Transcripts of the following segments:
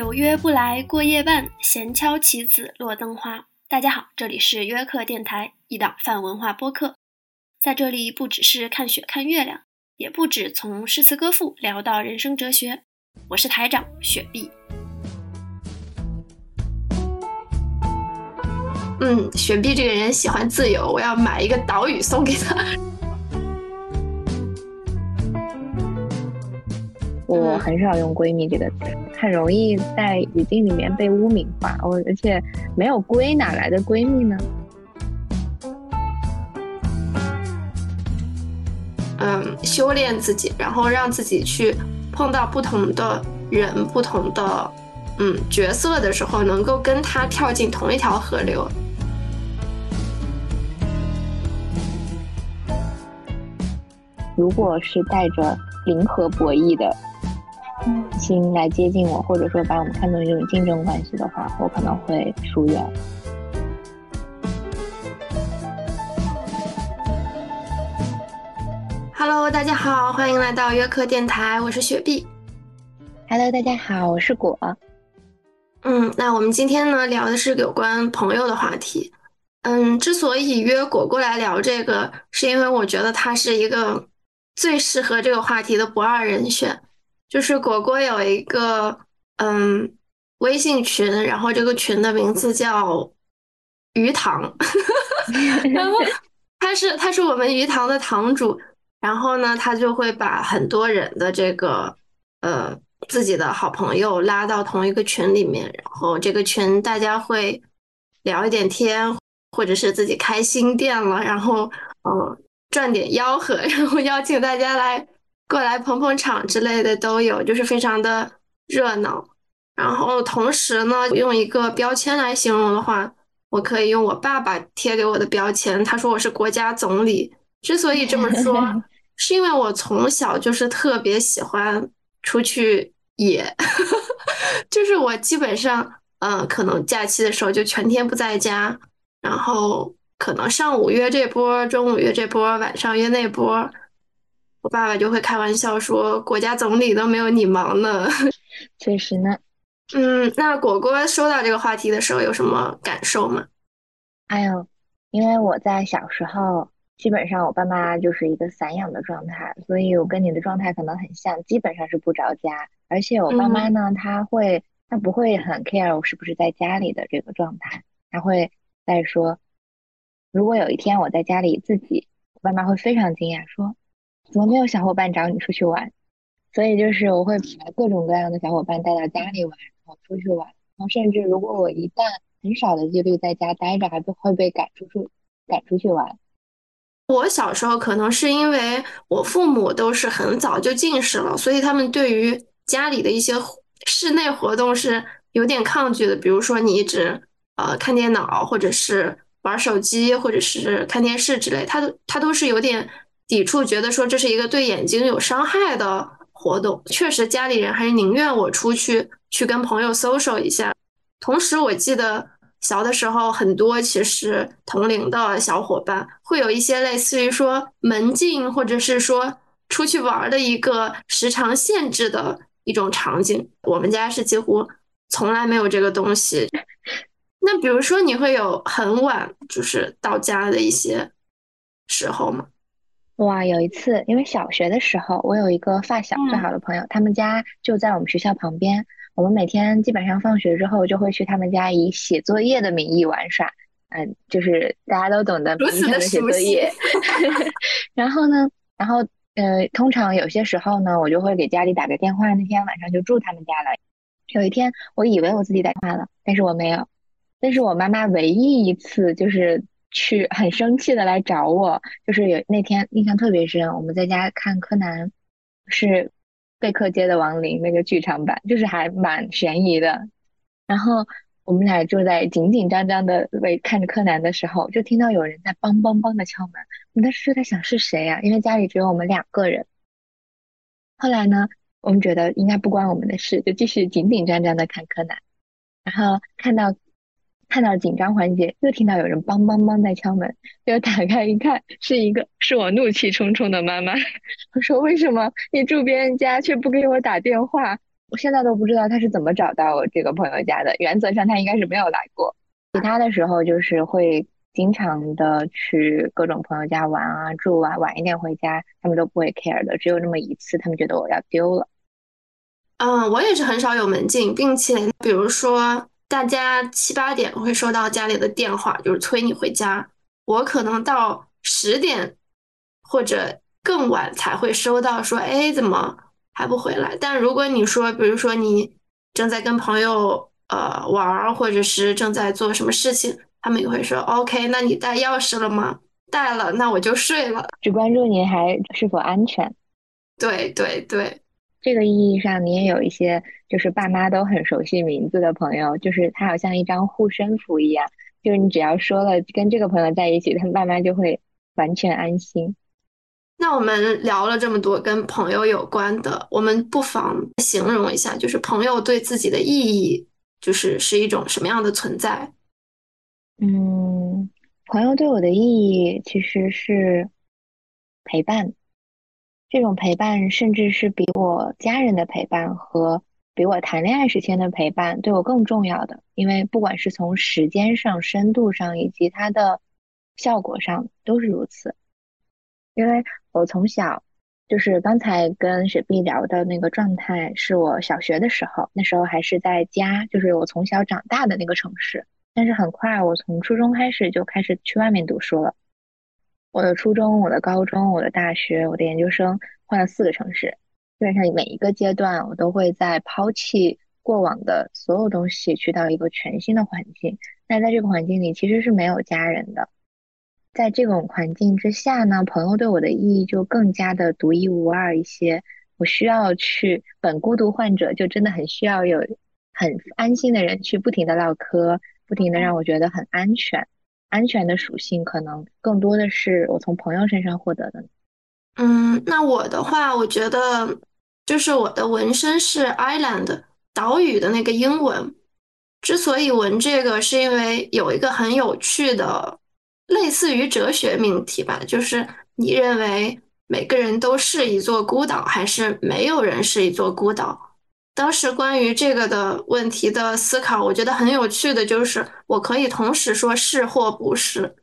有约不来过夜半，闲敲棋子落灯花。大家好，这里是约克电台，一档泛文化播客。在这里，不只是看雪看月亮，也不止从诗词歌赋聊到人生哲学。我是台长雪碧。嗯，雪碧这个人喜欢自由，我要买一个岛屿送给他。我很少用“闺蜜”这个词，很容易在语境里面被污名化。我而且没有“闺”，哪来的闺蜜呢？嗯，修炼自己，然后让自己去碰到不同的人、不同的嗯角色的时候，能够跟他跳进同一条河流。如果是带着零和博弈的。心来接近我，或者说把我们看作一种竞争关系的话，我可能会疏远。Hello，大家好，欢迎来到约克电台，我是雪碧。Hello，大家好，我是果。嗯，那我们今天呢聊的是有关朋友的话题。嗯，之所以约果过来聊这个，是因为我觉得他是一个最适合这个话题的不二人选。就是果果有一个嗯微信群，然后这个群的名字叫鱼塘，然后他是他是我们鱼塘的堂主，然后呢他就会把很多人的这个呃自己的好朋友拉到同一个群里面，然后这个群大家会聊一点天，或者是自己开新店了，然后嗯赚点吆喝，然后邀请大家来。过来捧捧场之类的都有，就是非常的热闹。然后同时呢，用一个标签来形容的话，我可以用我爸爸贴给我的标签。他说我是国家总理。之所以这么说，是因为我从小就是特别喜欢出去野，就是我基本上，嗯，可能假期的时候就全天不在家，然后可能上午约这波，中午约这波，晚上约那波。我爸爸就会开玩笑说：“国家总理都没有你忙呢。”确实呢。嗯，那果果收到这个话题的时候有什么感受吗？哎呦，因为我在小时候，基本上我爸妈就是一个散养的状态，所以我跟你的状态可能很像，基本上是不着家。而且我爸妈呢，他会，他不会很 care 我是不是在家里的这个状态，他会在说，如果有一天我在家里自己，我爸妈会非常惊讶说。怎么没有小伙伴找你出去玩？所以就是我会把各种各样的小伙伴带到家里玩，然后出去玩。然后甚至如果我一旦很少的几率在家待着，还会被赶出去赶出去玩。我小时候可能是因为我父母都是很早就近视了，所以他们对于家里的一些室内活动是有点抗拒的。比如说你一直呃看电脑，或者是玩手机，或者是看电视之类，他都他都是有点。抵触，觉得说这是一个对眼睛有伤害的活动。确实，家里人还是宁愿我出去去跟朋友 social 一下。同时，我记得小的时候，很多其实同龄的小伙伴会有一些类似于说门禁，或者是说出去玩的一个时长限制的一种场景。我们家是几乎从来没有这个东西。那比如说，你会有很晚就是到家的一些时候吗？哇，有一次，因为小学的时候，我有一个发小最好的朋友，他们家就在我们学校旁边。我们每天基本上放学之后就会去他们家，以写作业的名义玩耍。嗯，就是大家都懂得平常的写作业。然后呢，然后呃，通常有些时候呢，我就会给家里打个电话。那天晚上就住他们家了。有一天，我以为我自己打电话了，但是我没有。但是我妈妈唯一一次就是。去很生气的来找我，就是有那天印象特别深，我们在家看柯南，是贝克街的亡灵那个剧场版，就是还蛮悬疑的。然后我们俩就在紧紧张张的为看着柯南的时候，就听到有人在梆梆梆的敲门。我们当时就在想是谁呀？因为家里只有我们两个人。后来呢，我们觉得应该不关我们的事，就继续紧紧张张的看柯南。然后看到。看到紧张环节，又听到有人梆梆梆在敲门，就打开一看，是一个是我怒气冲冲的妈妈。我说：“为什么你住别人家却不给我打电话？我现在都不知道他是怎么找到我这个朋友家的。原则上他应该是没有来过，其他的时候就是会经常的去各种朋友家玩啊、住啊，晚一点回家他们都不会 care 的。只有那么一次，他们觉得我要丢了。嗯，我也是很少有门禁，并且比如说大家七八点会收到家里的电话，就是催你回家，我可能到十点或者更晚才会收到说，哎，怎么？还不回来，但如果你说，比如说你正在跟朋友呃玩，或者是正在做什么事情，他们也会说 OK，那你带钥匙了吗？带了，那我就睡了。只关注你还是否安全。对对对，这个意义上，你也有一些就是爸妈都很熟悉名字的朋友，就是他好像一张护身符一样，就是你只要说了跟这个朋友在一起，他爸妈就会完全安心。那我们聊了这么多跟朋友有关的，我们不妨形容一下，就是朋友对自己的意义，就是是一种什么样的存在？嗯，朋友对我的意义其实是陪伴，这种陪伴甚至是比我家人的陪伴和比我谈恋爱时间的陪伴对我更重要的，因为不管是从时间上、深度上以及它的效果上都是如此。因为我从小就是刚才跟雪碧聊的那个状态，是我小学的时候，那时候还是在家，就是我从小长大的那个城市。但是很快，我从初中开始就开始去外面读书了。我的初中、我的高中、我的大学、我的研究生换了四个城市，基本上每一个阶段，我都会在抛弃过往的所有东西，去到一个全新的环境。那在这个环境里，其实是没有家人的。在这种环境之下呢，朋友对我的意义就更加的独一无二一些。我需要去本孤独患者，就真的很需要有很安心的人去不停的唠嗑，不停的让我觉得很安全。安全的属性可能更多的是我从朋友身上获得的。嗯，那我的话，我觉得就是我的纹身是 island 岛屿的那个英文。之所以纹这个，是因为有一个很有趣的。类似于哲学命题吧，就是你认为每个人都是一座孤岛，还是没有人是一座孤岛？当时关于这个的问题的思考，我觉得很有趣的就是，我可以同时说是或不是，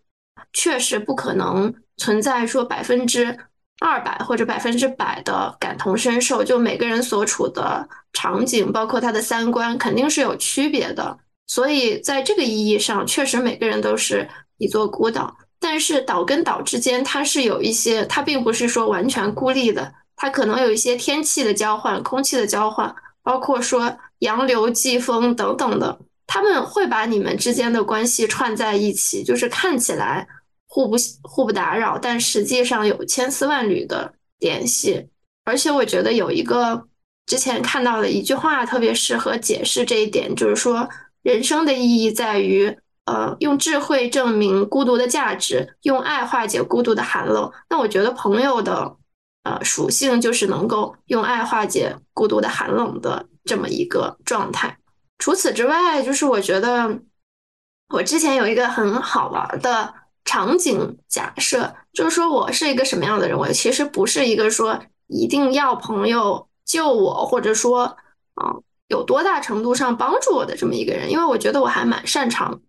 确实不可能存在说百分之二百或者百分之百的感同身受，就每个人所处的场景，包括他的三观，肯定是有区别的。所以在这个意义上，确实每个人都是。一座孤岛，但是岛跟岛之间它是有一些，它并不是说完全孤立的，它可能有一些天气的交换、空气的交换，包括说洋流、季风等等的，他们会把你们之间的关系串在一起，就是看起来互不互不打扰，但实际上有千丝万缕的联系。而且我觉得有一个之前看到的一句话特别适合解释这一点，就是说人生的意义在于。呃，用智慧证明孤独的价值，用爱化解孤独的寒冷。那我觉得朋友的呃属性就是能够用爱化解孤独的寒冷的这么一个状态。除此之外，就是我觉得我之前有一个很好玩的场景假设，就是说我是一个什么样的人？我其实不是一个说一定要朋友救我，或者说啊有多大程度上帮助我的这么一个人，因为我觉得我还蛮擅长。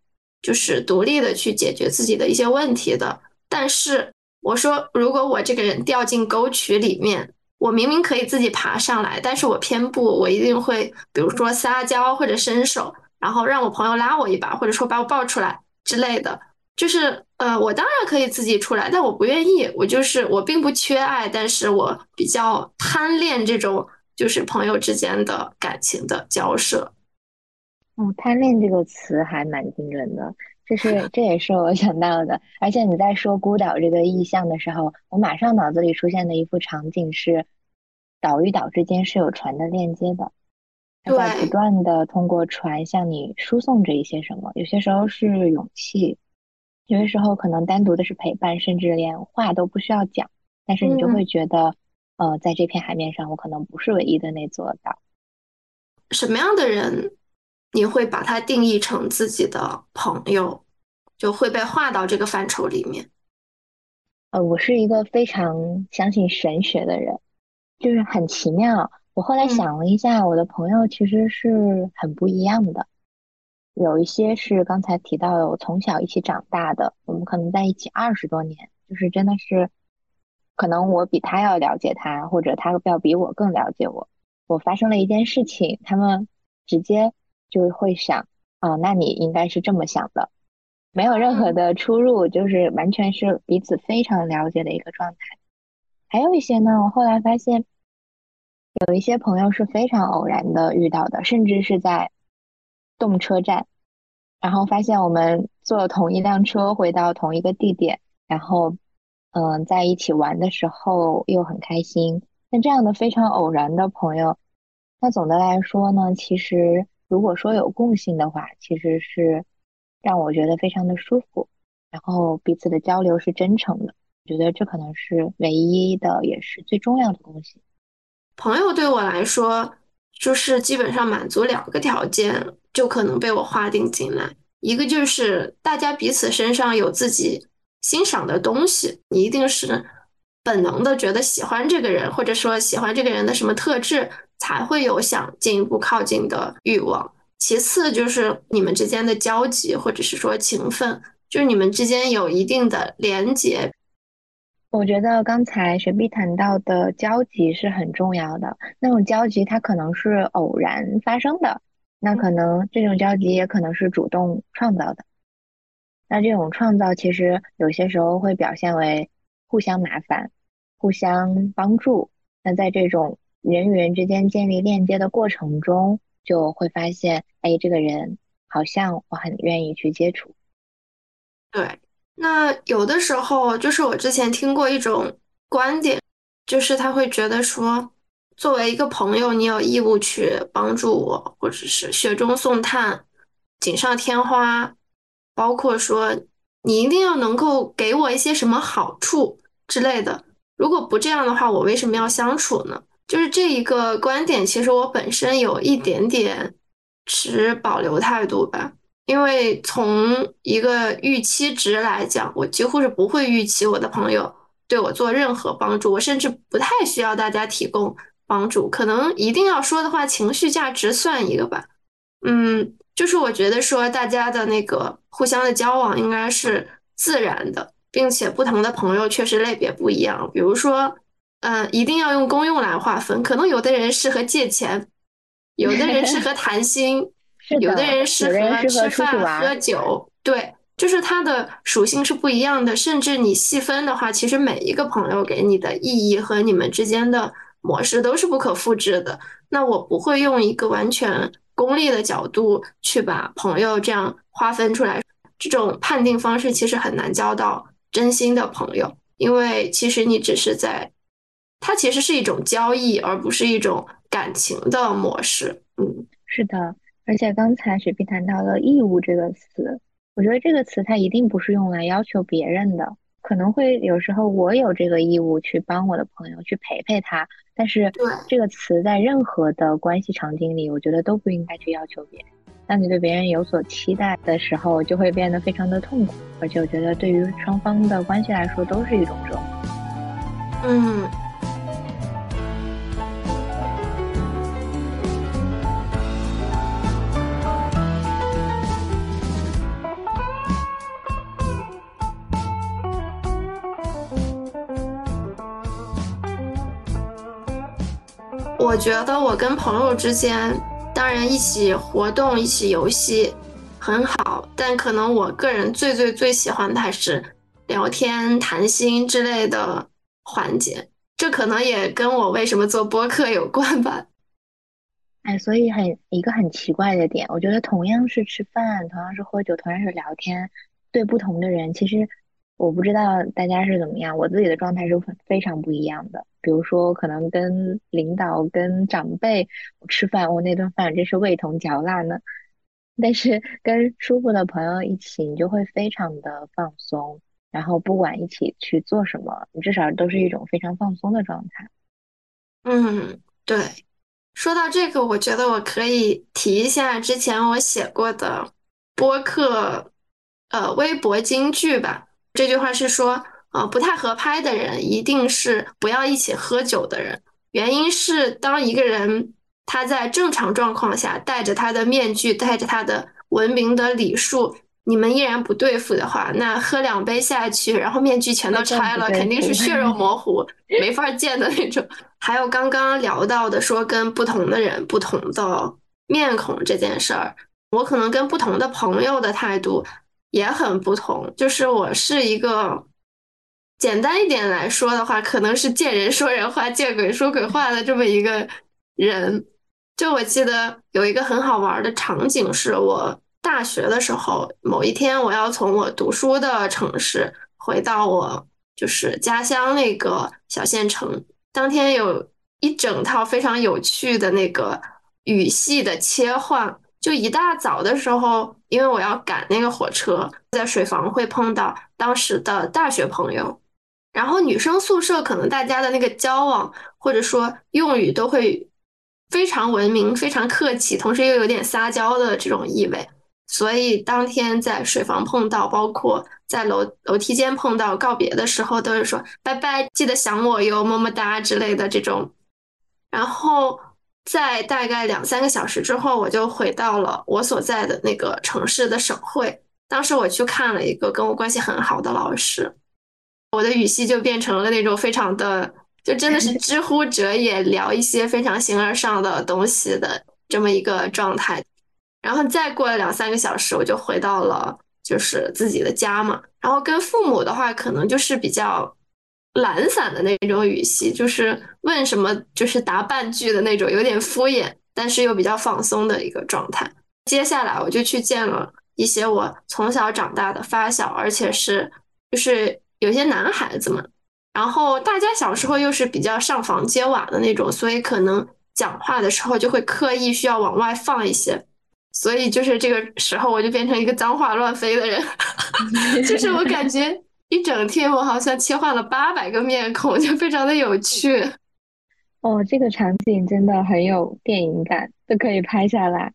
就是独立的去解决自己的一些问题的，但是我说，如果我这个人掉进沟渠里面，我明明可以自己爬上来，但是我偏不，我一定会，比如说撒娇或者伸手，然后让我朋友拉我一把，或者说把我抱出来之类的。就是，呃，我当然可以自己出来，但我不愿意。我就是我并不缺爱，但是我比较贪恋这种就是朋友之间的感情的交涉。哦，贪恋这个词还蛮精准的，这是这也是我想到的。而且你在说孤岛这个意象的时候，我马上脑子里出现的一幅场景是，岛与岛之间是有船的链接的，它在不断的通过船向你输送着一些什么。有些时候是勇气，有些时候可能单独的是陪伴，甚至连话都不需要讲，但是你就会觉得，呃，在这片海面上，我可能不是唯一的那座岛。什么样的人？你会把它定义成自己的朋友，就会被划到这个范畴里面。呃，我是一个非常相信神学的人，就是很奇妙。我后来想了一下，我的朋友其实是很不一样的。有一些是刚才提到的，我从小一起长大的，我们可能在一起二十多年，就是真的是，可能我比他要了解他，或者他要比我更了解我。我发生了一件事情，他们直接就会想，啊，那你应该是这么想的，没有任何的出入，就是完全是彼此非常了解的一个状态。还有一些呢，我后来发现。有一些朋友是非常偶然的遇到的，甚至是在动车站，然后发现我们坐同一辆车回到同一个地点，然后嗯在一起玩的时候又很开心。那这样的非常偶然的朋友，那总的来说呢，其实如果说有共性的话，其实是让我觉得非常的舒服，然后彼此的交流是真诚的，我觉得这可能是唯一的，也是最重要的东西。朋友对我来说，就是基本上满足两个条件，就可能被我划定进来。一个就是大家彼此身上有自己欣赏的东西，你一定是本能的觉得喜欢这个人，或者说喜欢这个人的什么特质，才会有想进一步靠近的欲望。其次就是你们之间的交集，或者是说情分，就是你们之间有一定的连结。我觉得刚才雪碧谈到的交集是很重要的。那种交集它可能是偶然发生的，那可能这种交集也可能是主动创造的。那这种创造其实有些时候会表现为互相麻烦、互相帮助。那在这种人与人之间建立链接的过程中，就会发现，哎，这个人好像我很愿意去接触。对。那有的时候，就是我之前听过一种观点，就是他会觉得说，作为一个朋友，你有义务去帮助我，或者是雪中送炭、锦上添花，包括说你一定要能够给我一些什么好处之类的。如果不这样的话，我为什么要相处呢？就是这一个观点，其实我本身有一点点持保留态度吧。因为从一个预期值来讲，我几乎是不会预期我的朋友对我做任何帮助，我甚至不太需要大家提供帮助。可能一定要说的话，情绪价值算一个吧。嗯，就是我觉得说大家的那个互相的交往应该是自然的，并且不同的朋友确实类别不一样。比如说，嗯，一定要用功用来划分，可能有的人适合借钱，有的人适合谈心。有的人适合吃饭喝酒，对，就是它的属性是不一样的。甚至你细分的话，其实每一个朋友给你的意义和你们之间的模式都是不可复制的。那我不会用一个完全功利的角度去把朋友这样划分出来。这种判定方式其实很难交到真心的朋友，因为其实你只是在，它其实是一种交易，而不是一种感情的模式。嗯，是的。而且刚才雪碧谈到了“义务”这个词，我觉得这个词它一定不是用来要求别人的，可能会有时候我有这个义务去帮我的朋友去陪陪他，但是这个词在任何的关系场景里，我觉得都不应该去要求别人。当你对别人有所期待的时候，就会变得非常的痛苦，而且我觉得对于双方的关系来说都是一种折磨。嗯。我觉得我跟朋友之间，当然一起活动、一起游戏很好，但可能我个人最最最喜欢的还是聊天、谈心之类的环节。这可能也跟我为什么做播客有关吧。哎，所以很一个很奇怪的点，我觉得同样是吃饭，同样是喝酒，同样是聊天，对不同的人，其实。我不知道大家是怎么样，我自己的状态是非常不一样的。比如说，可能跟领导、跟长辈吃饭，我那顿饭真是味同嚼蜡呢。但是跟舒服的朋友一起，你就会非常的放松。然后不管一起去做什么，你至少都是一种非常放松的状态。嗯，对。说到这个，我觉得我可以提一下之前我写过的播客，呃，微博金句吧。这句话是说，呃，不太合拍的人一定是不要一起喝酒的人。原因是当一个人他在正常状况下戴着他的面具，戴着他的文明的礼数，你们依然不对付的话，那喝两杯下去，然后面具全都拆了，肯定是血肉 模糊，没法见的那种。还有刚刚聊到的说跟不同的人、不同的面孔这件事儿，我可能跟不同的朋友的态度也很不同。就是我是一个简单一点来说的话，可能是见人说人话，见鬼说鬼话的这么一个人。就我记得有一个很好玩的场景，是我。大学的时候，某一天我要从我读书的城市回到我就是家乡那个小县城。当天有一整套非常有趣的那个语系的切换。就一大早的时候，因为我要赶那个火车，在水房会碰到当时的大学朋友。然后女生宿舍可能大家的那个交往或者说用语都会非常文明、非常客气，同时又有点撒娇的这种意味。所以当天在水房碰到，包括在楼楼梯间碰到，告别的时候都是说拜拜，记得想我哟，么么哒之类的这种。然后在大概两三个小时之后，我就回到了我所在的那个城市的省会。当时我去看了一个跟我关系很好的老师，我的语气就变成了那种非常的，就真的是知乎者也，聊一些非常形而上的东西的这么一个状态。然后再过了两三个小时，我就回到了就是自己的家嘛。然后跟父母的话，可能就是比较懒散的那种语气，就是问什么就是答半句的那种，有点敷衍，但是又比较放松的一个状态。接下来我就去见了一些我从小长大的发小，而且是就是有些男孩子们。然后大家小时候又是比较上房揭瓦的那种，所以可能讲话的时候就会刻意需要往外放一些。所以就是这个时候，我就变成一个脏话乱飞的人，就是我感觉一整天我好像切换了八百个面孔，就非常的有趣。哦，这个场景真的很有电影感，都可以拍下来。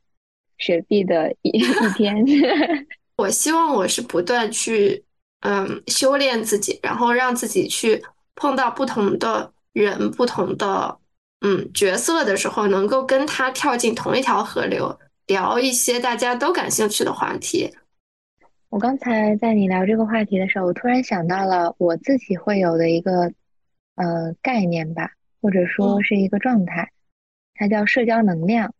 雪碧的一 一天，我希望我是不断去嗯修炼自己，然后让自己去碰到不同的人、不同的嗯角色的时候，能够跟他跳进同一条河流。聊一些大家都感兴趣的话题。我刚才在你聊这个话题的时候，我突然想到了我自己会有的一个呃概念吧，或者说是一个状态，它叫社交能量。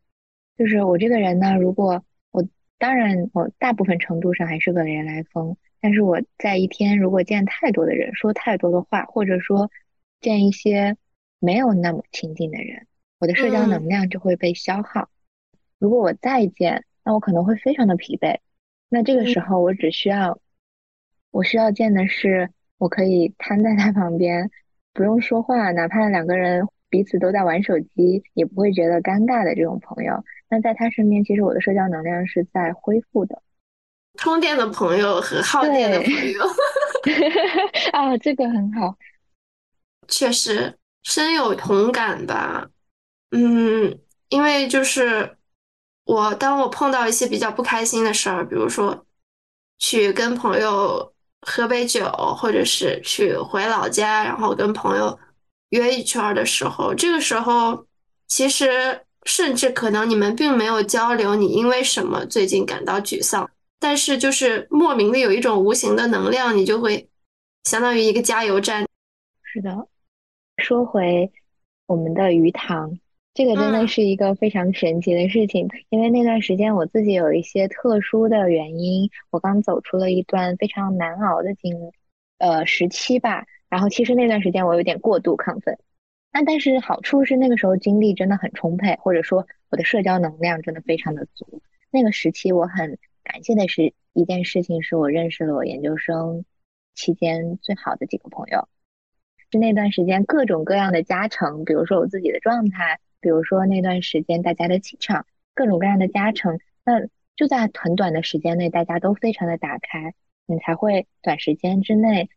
就是我这个人呢，如果我当然我大部分程度上还是个人来疯，但是我在一天如果见太多的人，说太多的话，或者说见一些没有那么亲近的人，我的社交能量就会被消耗。如果我再见，那我可能会非常的疲惫。那这个时候，我只需要，我需要见的是，我可以瘫在他旁边，不用说话，哪怕两个人彼此都在玩手机，也不会觉得尴尬的这种朋友。那在他身边，其实我的社交能量是在恢复的。充电的朋友和耗电的朋友。啊，这个很好，确实深有同感吧。嗯，因为就是。我当我碰到一些比较不开心的事儿，比如说去跟朋友喝杯酒，或者是去回老家，然后跟朋友约一圈的时候，这个时候其实甚至可能你们并没有交流，你因为什么最近感到沮丧，但是就是莫名的有一种无形的能量，你就会相当于一个加油站。是的，说回我们的鱼塘。这个真的是一个非常神奇的事情，因为那段时间我自己有一些特殊的原因，我刚走出了一段非常难熬的经呃时期吧。然后其实那段时间我有点过度亢奋，那但是好处是那个时候精力真的很充沛，或者说我的社交能量真的非常的足。那个时期我很感谢的是一件事情，是我认识了我研究生期间最好的几个朋友，是那段时间各种各样的加成，比如说我自己的状态。比如说那段时间大家的气场，各种各样的加成，那就在很短的时间内，大家都非常的打开，你才会短时间之内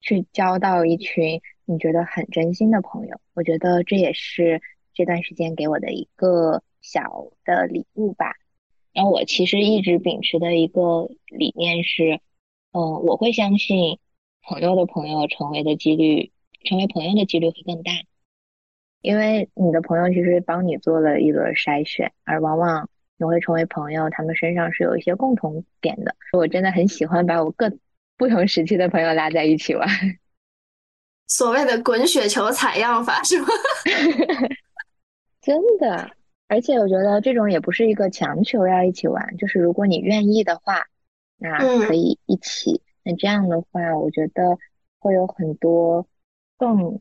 去交到一群你觉得很真心的朋友。我觉得这也是这段时间给我的一个小的礼物吧。然后我其实一直秉持的一个理念是，嗯，我会相信朋友的朋友成为的几率，成为朋友的几率会更大。因为你的朋友其实帮你做了一轮筛选，而往往你会成为朋友，他们身上是有一些共同点的。我真的很喜欢把我各不同时期的朋友拉在一起玩，所谓的滚雪球采样法是吗？真的，而且我觉得这种也不是一个强求要一起玩，就是如果你愿意的话，那可以一起。那这样的话，我觉得会有很多更。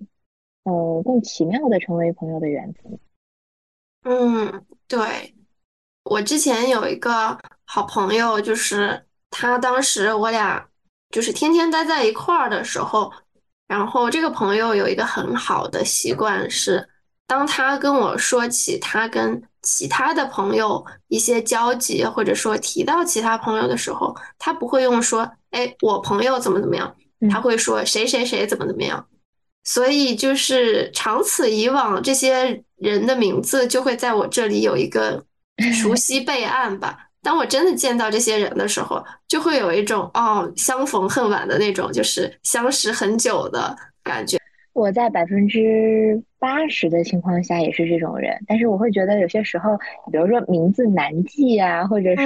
呃，更奇妙的成为朋友的缘分。嗯，对，我之前有一个好朋友，就是他当时我俩就是天天待在一块儿的时候，然后这个朋友有一个很好的习惯是，当他跟我说起他跟其他的朋友一些交集，或者说提到其他朋友的时候，他不会用说，哎，我朋友怎么怎么样，他会说谁谁谁怎么怎么样。所以就是长此以往，这些人的名字就会在我这里有一个熟 悉备案吧。当我真的见到这些人的时候，就会有一种哦，相逢恨晚的那种，就是相识很久的感觉。我在百分之八十的情况下也是这种人，但是我会觉得有些时候，比如说名字难记啊，或者说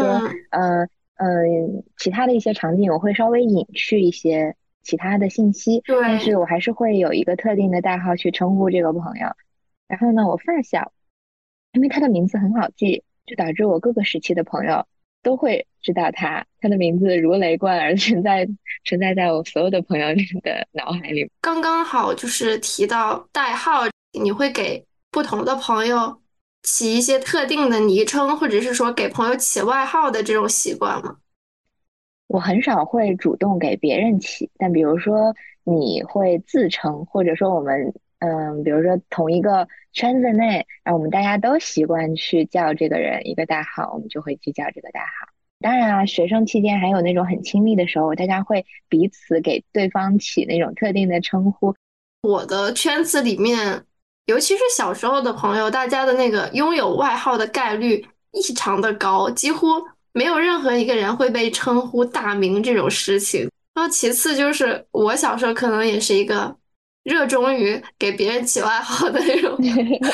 呃呃其他的一些场景，我会稍微隐去一些。其他的信息，但是我还是会有一个特定的代号去称呼这个朋友。然后呢，我发小，因为他的名字很好记，就导致我各个时期的朋友都会知道他，他的名字如雷贯耳，存在存在在我所有的朋友的脑海里。刚刚好就是提到代号，你会给不同的朋友起一些特定的昵称，或者是说给朋友起外号的这种习惯吗？我很少会主动给别人起，但比如说你会自称，或者说我们，嗯，比如说同一个圈子内，然后我们大家都习惯去叫这个人一个代号，我们就会去叫这个代号。当然啊，学生期间还有那种很亲密的时候，大家会彼此给对方起那种特定的称呼。我的圈子里面，尤其是小时候的朋友，大家的那个拥有外号的概率异常的高，几乎。没有任何一个人会被称呼大名这种事情。然后其次就是我小时候可能也是一个热衷于给别人起外号的那种，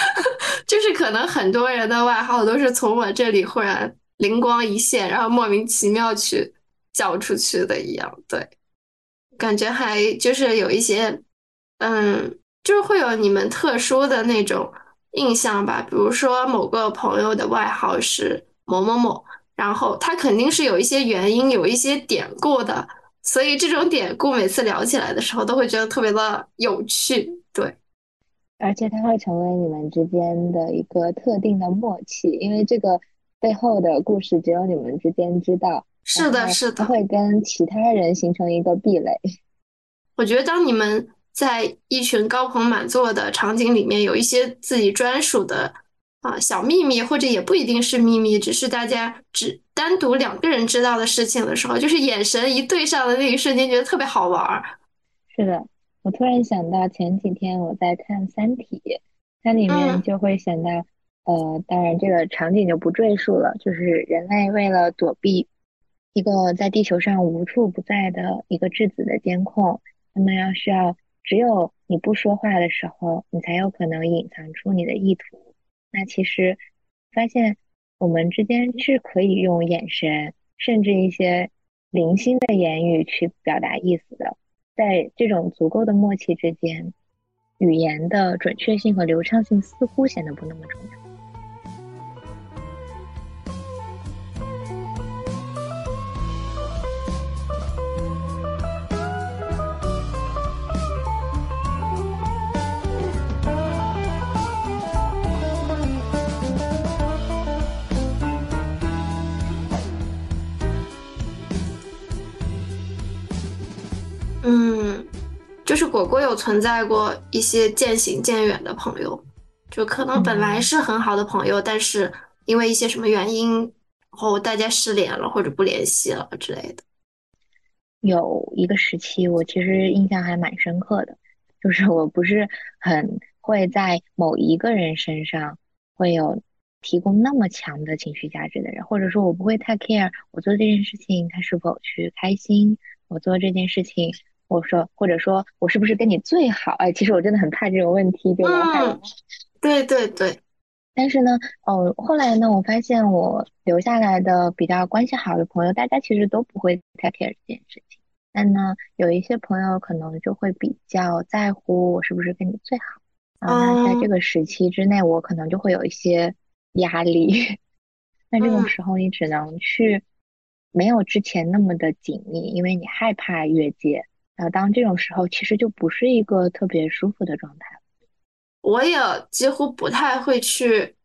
就是可能很多人的外号都是从我这里忽然灵光一现，然后莫名其妙去叫出去的一样。对，感觉还就是有一些，嗯，就是会有你们特殊的那种印象吧。比如说某个朋友的外号是某某某。然后他肯定是有一些原因，有一些典故的，所以这种典故每次聊起来的时候，都会觉得特别的有趣。对，而且它会成为你们之间的一个特定的默契，因为这个背后的故事只有你们之间知道。是的，是的，会跟其他人形成一个壁垒。我觉得当你们在一群高朋满座的场景里面，有一些自己专属的。啊，小秘密或者也不一定是秘密，只是大家只单独两个人知道的事情的时候，就是眼神一对上的那一瞬间，觉得特别好玩儿。是的，我突然想到前几天我在看《三体》，它里面就会想到，呃，当然这个场景就不赘述了，就是人类为了躲避一个在地球上无处不在的一个质子的监控，那么要需要只有你不说话的时候，你才有可能隐藏出你的意图。那其实发现，我们之间是可以用眼神，甚至一些零星的言语去表达意思的。在这种足够的默契之间，语言的准确性和流畅性似乎显得不那么重要。嗯，就是果果有存在过一些渐行渐远的朋友，就可能本来是很好的朋友，但是因为一些什么原因，然后大家失联了或者不联系了之类的。有一个时期，我其实印象还蛮深刻的，就是我不是很会在某一个人身上会有提供那么强的情绪价值的人，或者说我不会太 care 我做这件事情他是否去开心，我做这件事情。我说，或者说我是不是跟你最好？哎，其实我真的很怕这种问题，就嗯，对对对。但是呢，哦，后来呢，我发现我留下来的比较关系好的朋友，大家其实都不会太 care 这件事情。但呢，有一些朋友可能就会比较在乎我是不是跟你最好。啊，那在这个时期之内，我可能就会有一些压力。那这种时候，你只能去没有之前那么的紧密，因为你害怕越界。然后当这种时候，其实就不是一个特别舒服的状态。我也几乎不太会去，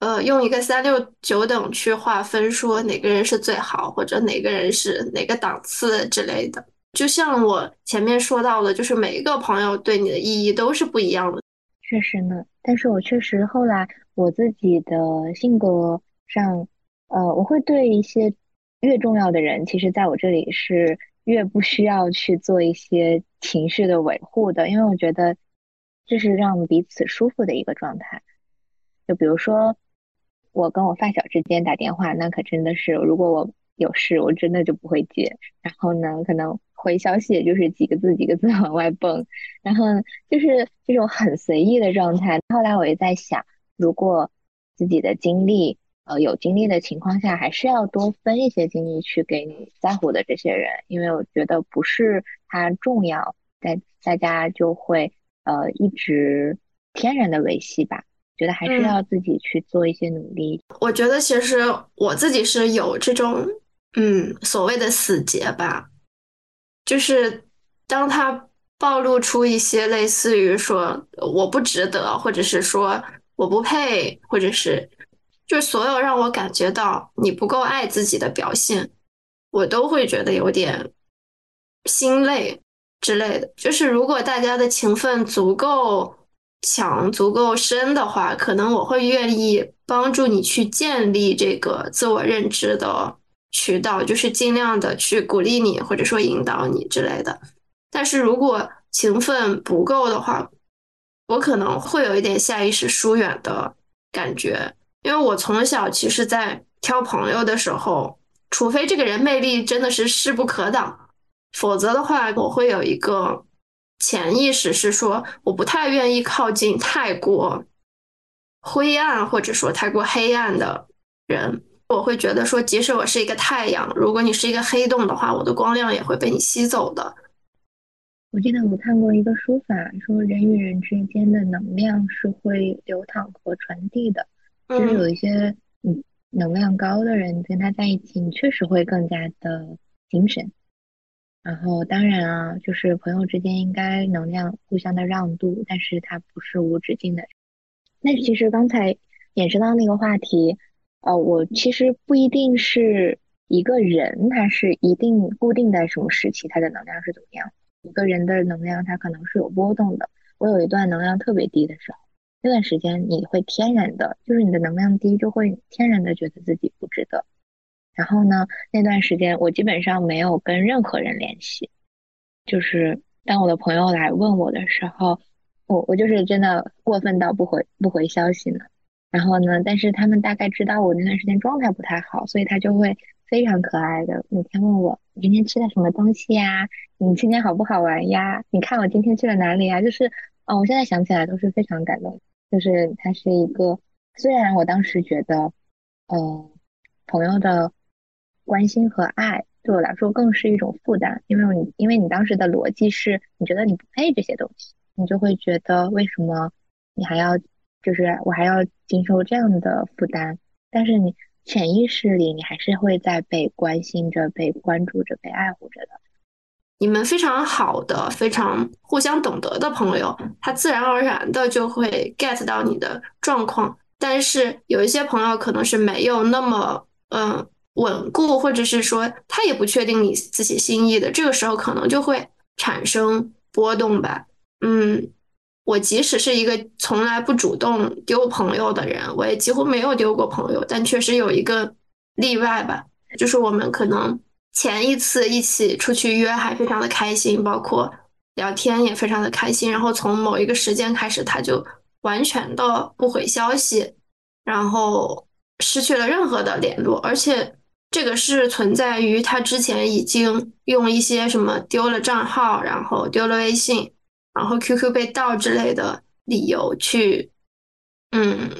呃，用一个三六九等去划分，说哪个人是最好，或者哪个人是哪个档次之类的。就像我前面说到的，就是每一个朋友对你的意义都是不一样的。确实呢，但是我确实后来我自己的性格上，呃，我会对一些越重要的人，其实在我这里是越不需要去做一些情绪的维护的，因为我觉得这是让彼此舒服的一个状态。就比如说我跟我发小之间打电话，那可真的是，如果我有事，我真的就不会接，然后呢，可能。回消息也就是几个字几个字往外蹦，然后就是这种很随意的状态。后来我也在想，如果自己的精力，呃，有精力的情况下，还是要多分一些精力去给你在乎的这些人，因为我觉得不是他重要，但大家就会呃一直天然的维系吧。觉得还是要自己去做一些努力。我觉得其实我自己是有这种嗯所谓的死结吧。就是当他暴露出一些类似于说我不值得，或者是说我不配，或者是就是所有让我感觉到你不够爱自己的表现，我都会觉得有点心累之类的。就是如果大家的情分足够强、足够深的话，可能我会愿意帮助你去建立这个自我认知的。渠道就是尽量的去鼓励你，或者说引导你之类的。但是如果情分不够的话，我可能会有一点下意识疏远的感觉。因为我从小其实，在挑朋友的时候，除非这个人魅力真的是势不可挡，否则的话，我会有一个潜意识是说，我不太愿意靠近太过灰暗或者说太过黑暗的人。我会觉得说，即使我是一个太阳，如果你是一个黑洞的话，我的光亮也会被你吸走的。我记得我看过一个说法，说人与人之间的能量是会流淌和传递的。就是有一些嗯能量高的人，跟他在一起，你确实会更加的精神。然后当然啊，就是朋友之间应该能量互相的让渡，但是它不是无止境的。那其实刚才延伸到那个话题。呃，我其实不一定是一个人，他是一定固定在什么时期，他的能量是怎么样？一个人的能量，他可能是有波动的。我有一段能量特别低的时候，那段时间你会天然的，就是你的能量低，就会天然的觉得自己不值得。然后呢，那段时间我基本上没有跟任何人联系，就是当我的朋友来问我的时候，我我就是真的过分到不回不回消息呢。然后呢？但是他们大概知道我那段时间状态不太好，所以他就会非常可爱的每天问我：“你今天吃了什么东西呀？你今天好不好玩呀？你看我今天去了哪里呀？”就是，哦，我现在想起来都是非常感动。就是他是一个，虽然我当时觉得，呃，朋友的关心和爱对我来说更是一种负担，因为你因为你当时的逻辑是你觉得你不配这些东西，你就会觉得为什么你还要。就是我还要经受这样的负担，但是你潜意识里你还是会在被关心着、被关注着、被爱护着的。你们非常好的、非常互相懂得的朋友，他自然而然的就会 get 到你的状况。但是有一些朋友可能是没有那么嗯稳固，或者是说他也不确定你自己心意的，这个时候可能就会产生波动吧。嗯。我即使是一个从来不主动丢朋友的人，我也几乎没有丢过朋友。但确实有一个例外吧，就是我们可能前一次一起出去约还非常的开心，包括聊天也非常的开心。然后从某一个时间开始，他就完全的不回消息，然后失去了任何的联络。而且这个是存在于他之前已经用一些什么丢了账号，然后丢了微信。然后 QQ 被盗之类的理由去嗯，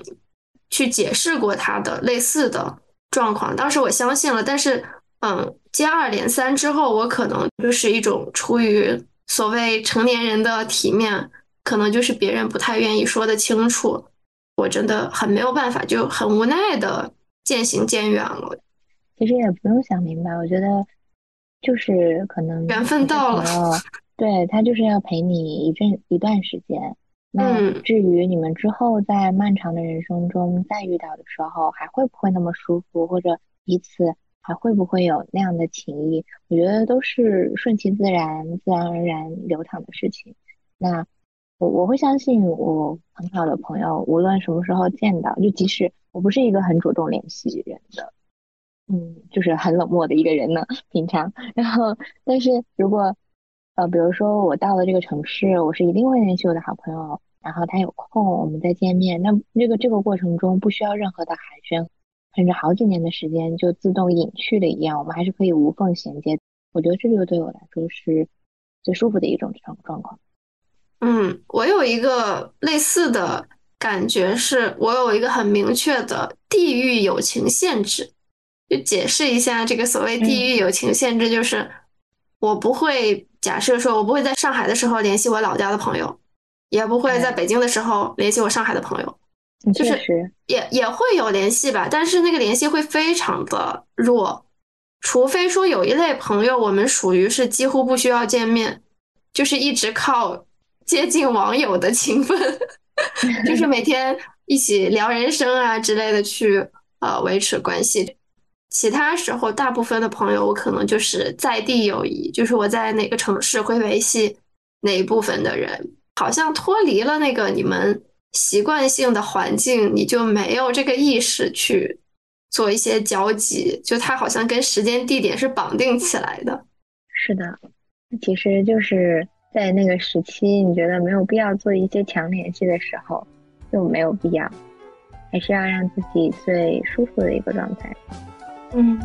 去解释过他的类似的状况。当时我相信了，但是，嗯，接二连三之后，我可能就是一种出于所谓成年人的体面，可能就是别人不太愿意说的清楚，我真的很没有办法，就很无奈的渐行渐远了。其实也不用想明白，我觉得就是可能缘分到了，对他就是要陪你一阵一段时间。那至于你们之后在漫长的人生中再遇到的时候，还会不会那么舒服，或者彼此还会不会有那样的情谊？我觉得都是顺其自然、自然而然流淌的事情。那我我会相信我很好的朋友，无论什么时候见到，就即使我不是一个很主动联系人的，嗯，就是很冷漠的一个人呢，平常。然后，但是如果呃，比如说我到了这个城市，我是一定会联系我的好朋友，然后他有空我们再见面。那这个这个过程中不需要任何的寒暄，甚至好几年的时间就自动隐去了一样，我们还是可以无缝衔接。我觉得这个对我来说是最舒服的一种状状况。嗯，我有一个类似的感觉，是我有一个很明确的地域友情限制。就解释一下这个所谓地域友情限制，就是我不会。假设说，我不会在上海的时候联系我老家的朋友，也不会在北京的时候联系我上海的朋友，就是也也会有联系吧，但是那个联系会非常的弱，除非说有一类朋友，我们属于是几乎不需要见面，就是一直靠接近网友的情分，就是每天一起聊人生啊之类的去呃维持关系。其他时候，大部分的朋友，我可能就是在地友谊，就是我在哪个城市会维系哪一部分的人，好像脱离了那个你们习惯性的环境，你就没有这个意识去做一些交集，就它好像跟时间地点是绑定起来的。是的，其实就是在那个时期，你觉得没有必要做一些强联系的时候，就没有必要，还是要让自己最舒服的一个状态。嗯。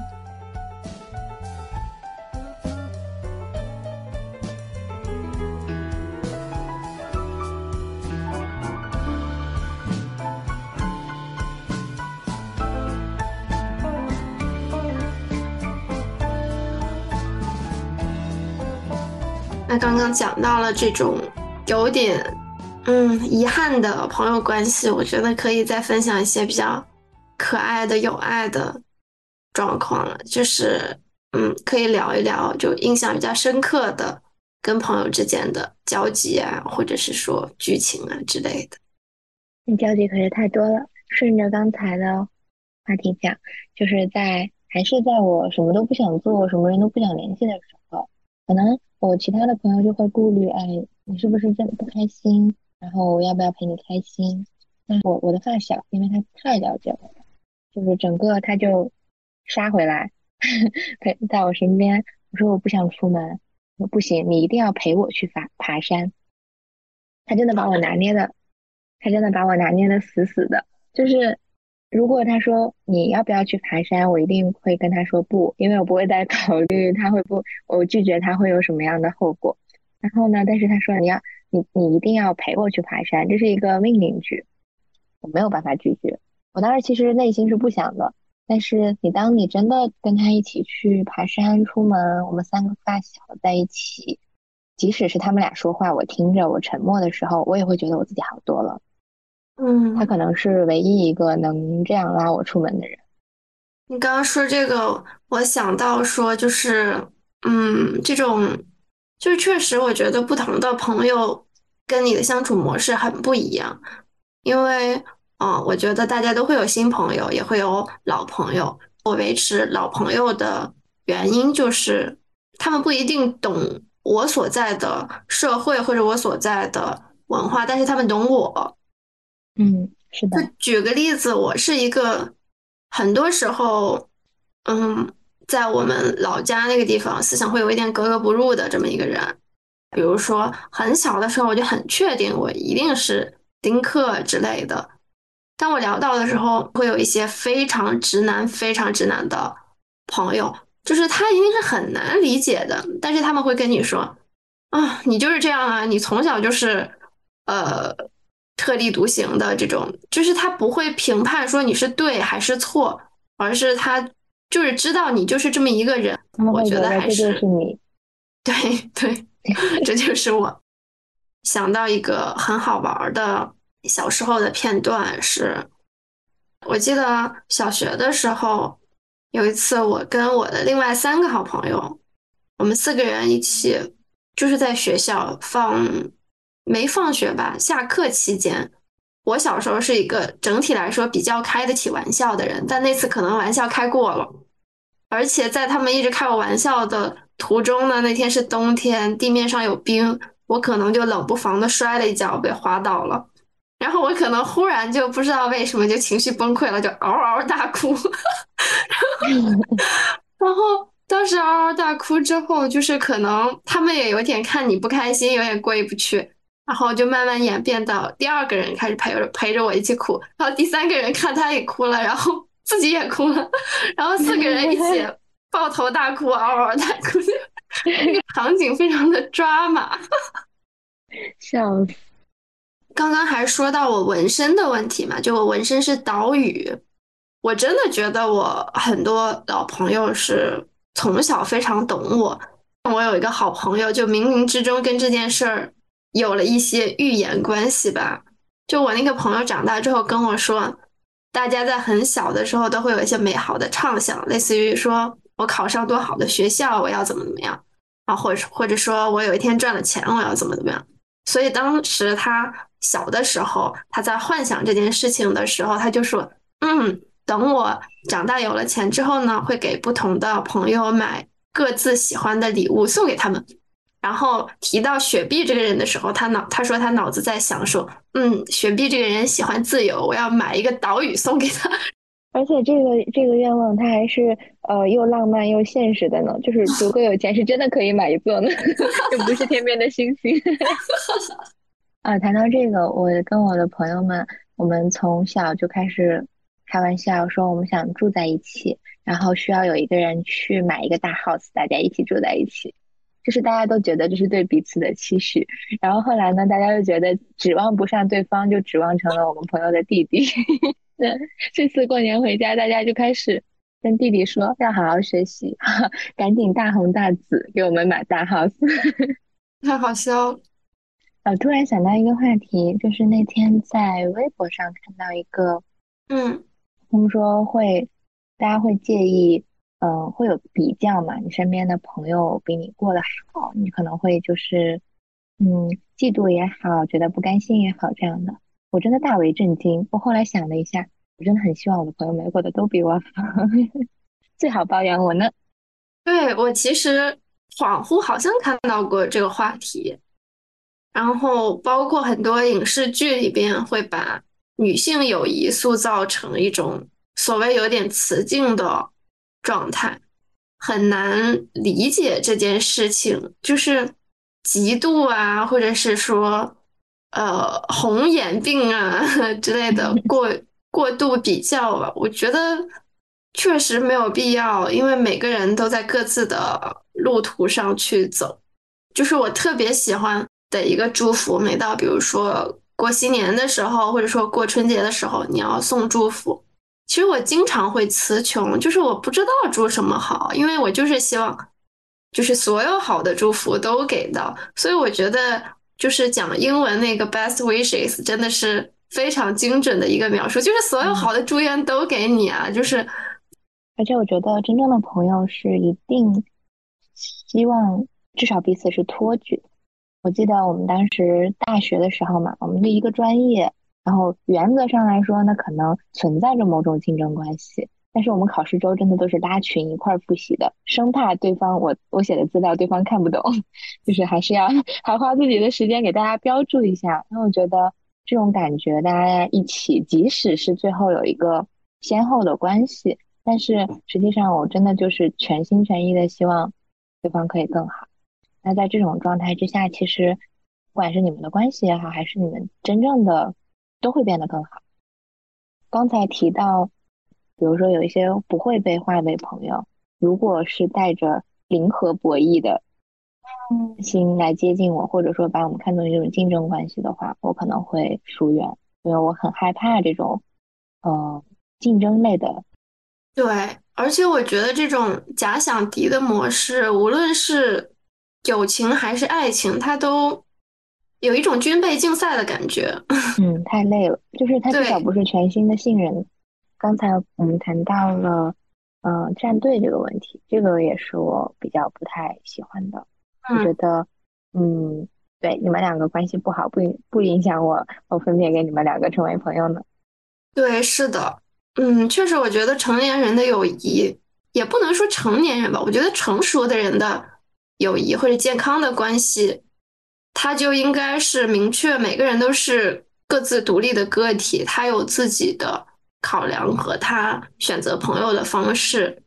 那刚刚讲到了这种有点嗯遗憾的朋友关系，我觉得可以再分享一些比较可爱的、有爱的。状况了，就是嗯，可以聊一聊，就印象比较深刻的跟朋友之间的交集啊，或者是说剧情啊之类的。那交集可是太多了。顺着刚才的话题讲，就是在还是在我什么都不想做、什么人都不想联系的时候，可能我其他的朋友就会顾虑，哎，你是不是真的不开心？然后我要不要陪你开心？那我我的发小，因为他太了解我了，就是整个他就。杀回来，陪在我身边。我说我不想出门，我说不行，你一定要陪我去爬爬山。他真的把我拿捏的，他真的把我拿捏的死死的。就是如果他说你要不要去爬山，我一定会跟他说不，因为我不会再考虑他会不，我拒绝他会有什么样的后果。然后呢，但是他说你要你你一定要陪我去爬山，这是一个命令句，我没有办法拒绝。我当时其实内心是不想的。但是你当你真的跟他一起去爬山、出门，我们三个发小在一起，即使是他们俩说话，我听着我沉默的时候，我也会觉得我自己好多了。嗯，他可能是唯一一个能这样拉我出门的人。你刚刚说这个，我想到说就是，嗯，这种就是确实，我觉得不同的朋友跟你的相处模式很不一样，因为。嗯，我觉得大家都会有新朋友，也会有老朋友。我维持老朋友的原因就是，他们不一定懂我所在的社会或者我所在的文化，但是他们懂我。嗯，是的。就举个例子，我是一个很多时候，嗯，在我们老家那个地方，思想会有一点格格不入的这么一个人。比如说，很小的时候，我就很确定我一定是丁克之类的。当我聊到的时候，会有一些非常直男、非常直男的朋友，就是他一定是很难理解的，但是他们会跟你说：“啊，你就是这样啊，你从小就是，呃，特立独行的这种，就是他不会评判说你是对还是错，而是他就是知道你就是这么一个人。我觉得还是你，对 对，这就是我。想到一个很好玩的小时候的片段是，我记得小学的时候有一次，我跟我的另外三个好朋友，我们四个人一起就是在学校放没放学吧，下课期间。我小时候是一个整体来说比较开得起玩笑的人，但那次可能玩笑开过了，而且在他们一直开我玩笑的途中呢，那天是冬天，地面上有冰。我可能就冷不防的摔了一跤，被滑倒了，然后我可能忽然就不知道为什么就情绪崩溃了，就嗷嗷大哭。然后当时嗷嗷大哭之后，就是可能他们也有点看你不开心，有点过意不去，然后就慢慢演变到第二个人开始陪着陪着我一起哭，然后第三个人看他也哭了，然后 自己也哭了，然后四个人一起抱头大哭，嗷嗷大哭。那个场景非常的抓马，笑死！刚刚还说到我纹身的问题嘛，就我纹身是岛屿，我真的觉得我很多老朋友是从小非常懂我。我有一个好朋友，就冥冥之中跟这件事儿有了一些预言关系吧。就我那个朋友长大之后跟我说，大家在很小的时候都会有一些美好的畅想，类似于说。我考上多好的学校，我要怎么怎么样啊？或者或者说我有一天赚了钱，我要怎么怎么样？所以当时他小的时候，他在幻想这件事情的时候，他就说：“嗯，等我长大有了钱之后呢，会给不同的朋友买各自喜欢的礼物送给他们。”然后提到雪碧这个人的时候，他脑他说他脑子在想说：“嗯，雪碧这个人喜欢自由，我要买一个岛屿送给他。”而且这个这个愿望，他还是呃又浪漫又现实的呢。就是足够有钱，是真的可以买一座呢，就不是天边的星星。啊，谈到这个，我跟我的朋友们，我们从小就开始开玩笑说，我们想住在一起，然后需要有一个人去买一个大 house，大家一起住在一起。就是大家都觉得这是对彼此的期许，然后后来呢，大家又觉得指望不上对方，就指望成了我们朋友的弟弟。对，这次过年回家，大家就开始跟弟弟说要好好学习，赶紧大红大紫给我们买大 house，太好笑了。呃，突然想到一个话题，就是那天在微博上看到一个，嗯，他们说会，大家会介意，嗯，会有比较嘛？你身边的朋友比你过得好，你可能会就是，嗯，嫉妒也好，觉得不甘心也好，这样的。我真的大为震惊。我后来想了一下，我真的很希望我的朋友们过得都比我好，最好包养我呢。对我其实恍惚好像看到过这个话题，然后包括很多影视剧里边会把女性友谊塑造成一种所谓有点雌竞的状态，很难理解这件事情，就是嫉妒啊，或者是说。呃，红眼病啊 之类的 过过度比较吧，我觉得确实没有必要，因为每个人都在各自的路途上去走。就是我特别喜欢的一个祝福，每到比如说过新年的时候，或者说过春节的时候，你要送祝福。其实我经常会词穷，就是我不知道祝什么好，因为我就是希望，就是所有好的祝福都给到，所以我觉得。就是讲英文那个 best wishes，真的是非常精准的一个描述，就是所有好的祝愿都给你啊！就是，而且我觉得真正的朋友是一定希望至少彼此是托举。我记得我们当时大学的时候嘛，我们的一个专业，然后原则上来说呢，可能存在着某种竞争关系。但是我们考试周真的都是拉群一块儿复习的，生怕对方我我写的资料对方看不懂，就是还是要 还花自己的时间给大家标注一下。那我觉得这种感觉，大家一起，即使是最后有一个先后的关系，但是实际上我真的就是全心全意的希望对方可以更好。那在这种状态之下，其实不管是你们的关系也好，还是你们真正的都会变得更好。刚才提到。比如说，有一些不会被化为朋友，如果是带着零和博弈的心来接近我，或者说把我们看作一种竞争关系的话，我可能会疏远，因为我很害怕这种，呃，竞争类的。对，而且我觉得这种假想敌的模式，无论是友情还是爱情，它都有一种军备竞赛的感觉。嗯，太累了，就是他至少不是全新的信任。刚才我们谈到了，呃，站队这个问题，这个也是我比较不太喜欢的。我觉得，嗯，对，你们两个关系不好，不影不影响我，我分别给你们两个成为朋友呢。对，是的，嗯，确实，我觉得成年人的友谊，也不能说成年人吧，我觉得成熟的人的友谊或者健康的关系，他就应该是明确每个人都是各自独立的个体，他有自己的。考量和他选择朋友的方式，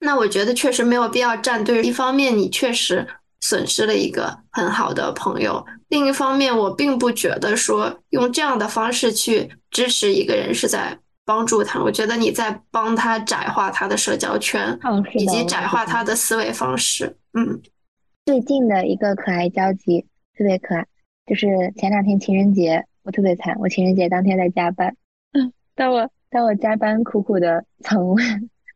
那我觉得确实没有必要站队。一方面，你确实损失了一个很好的朋友；另一方面，我并不觉得说用这样的方式去支持一个人是在帮助他。我觉得你在帮他窄化他的社交圈，以及窄化他的思维方式。嗯，最近的一个可爱交集特别可爱，就是前两天情人节，我特别惨，我情人节当天在加班。嗯，当我。当我加班苦苦的从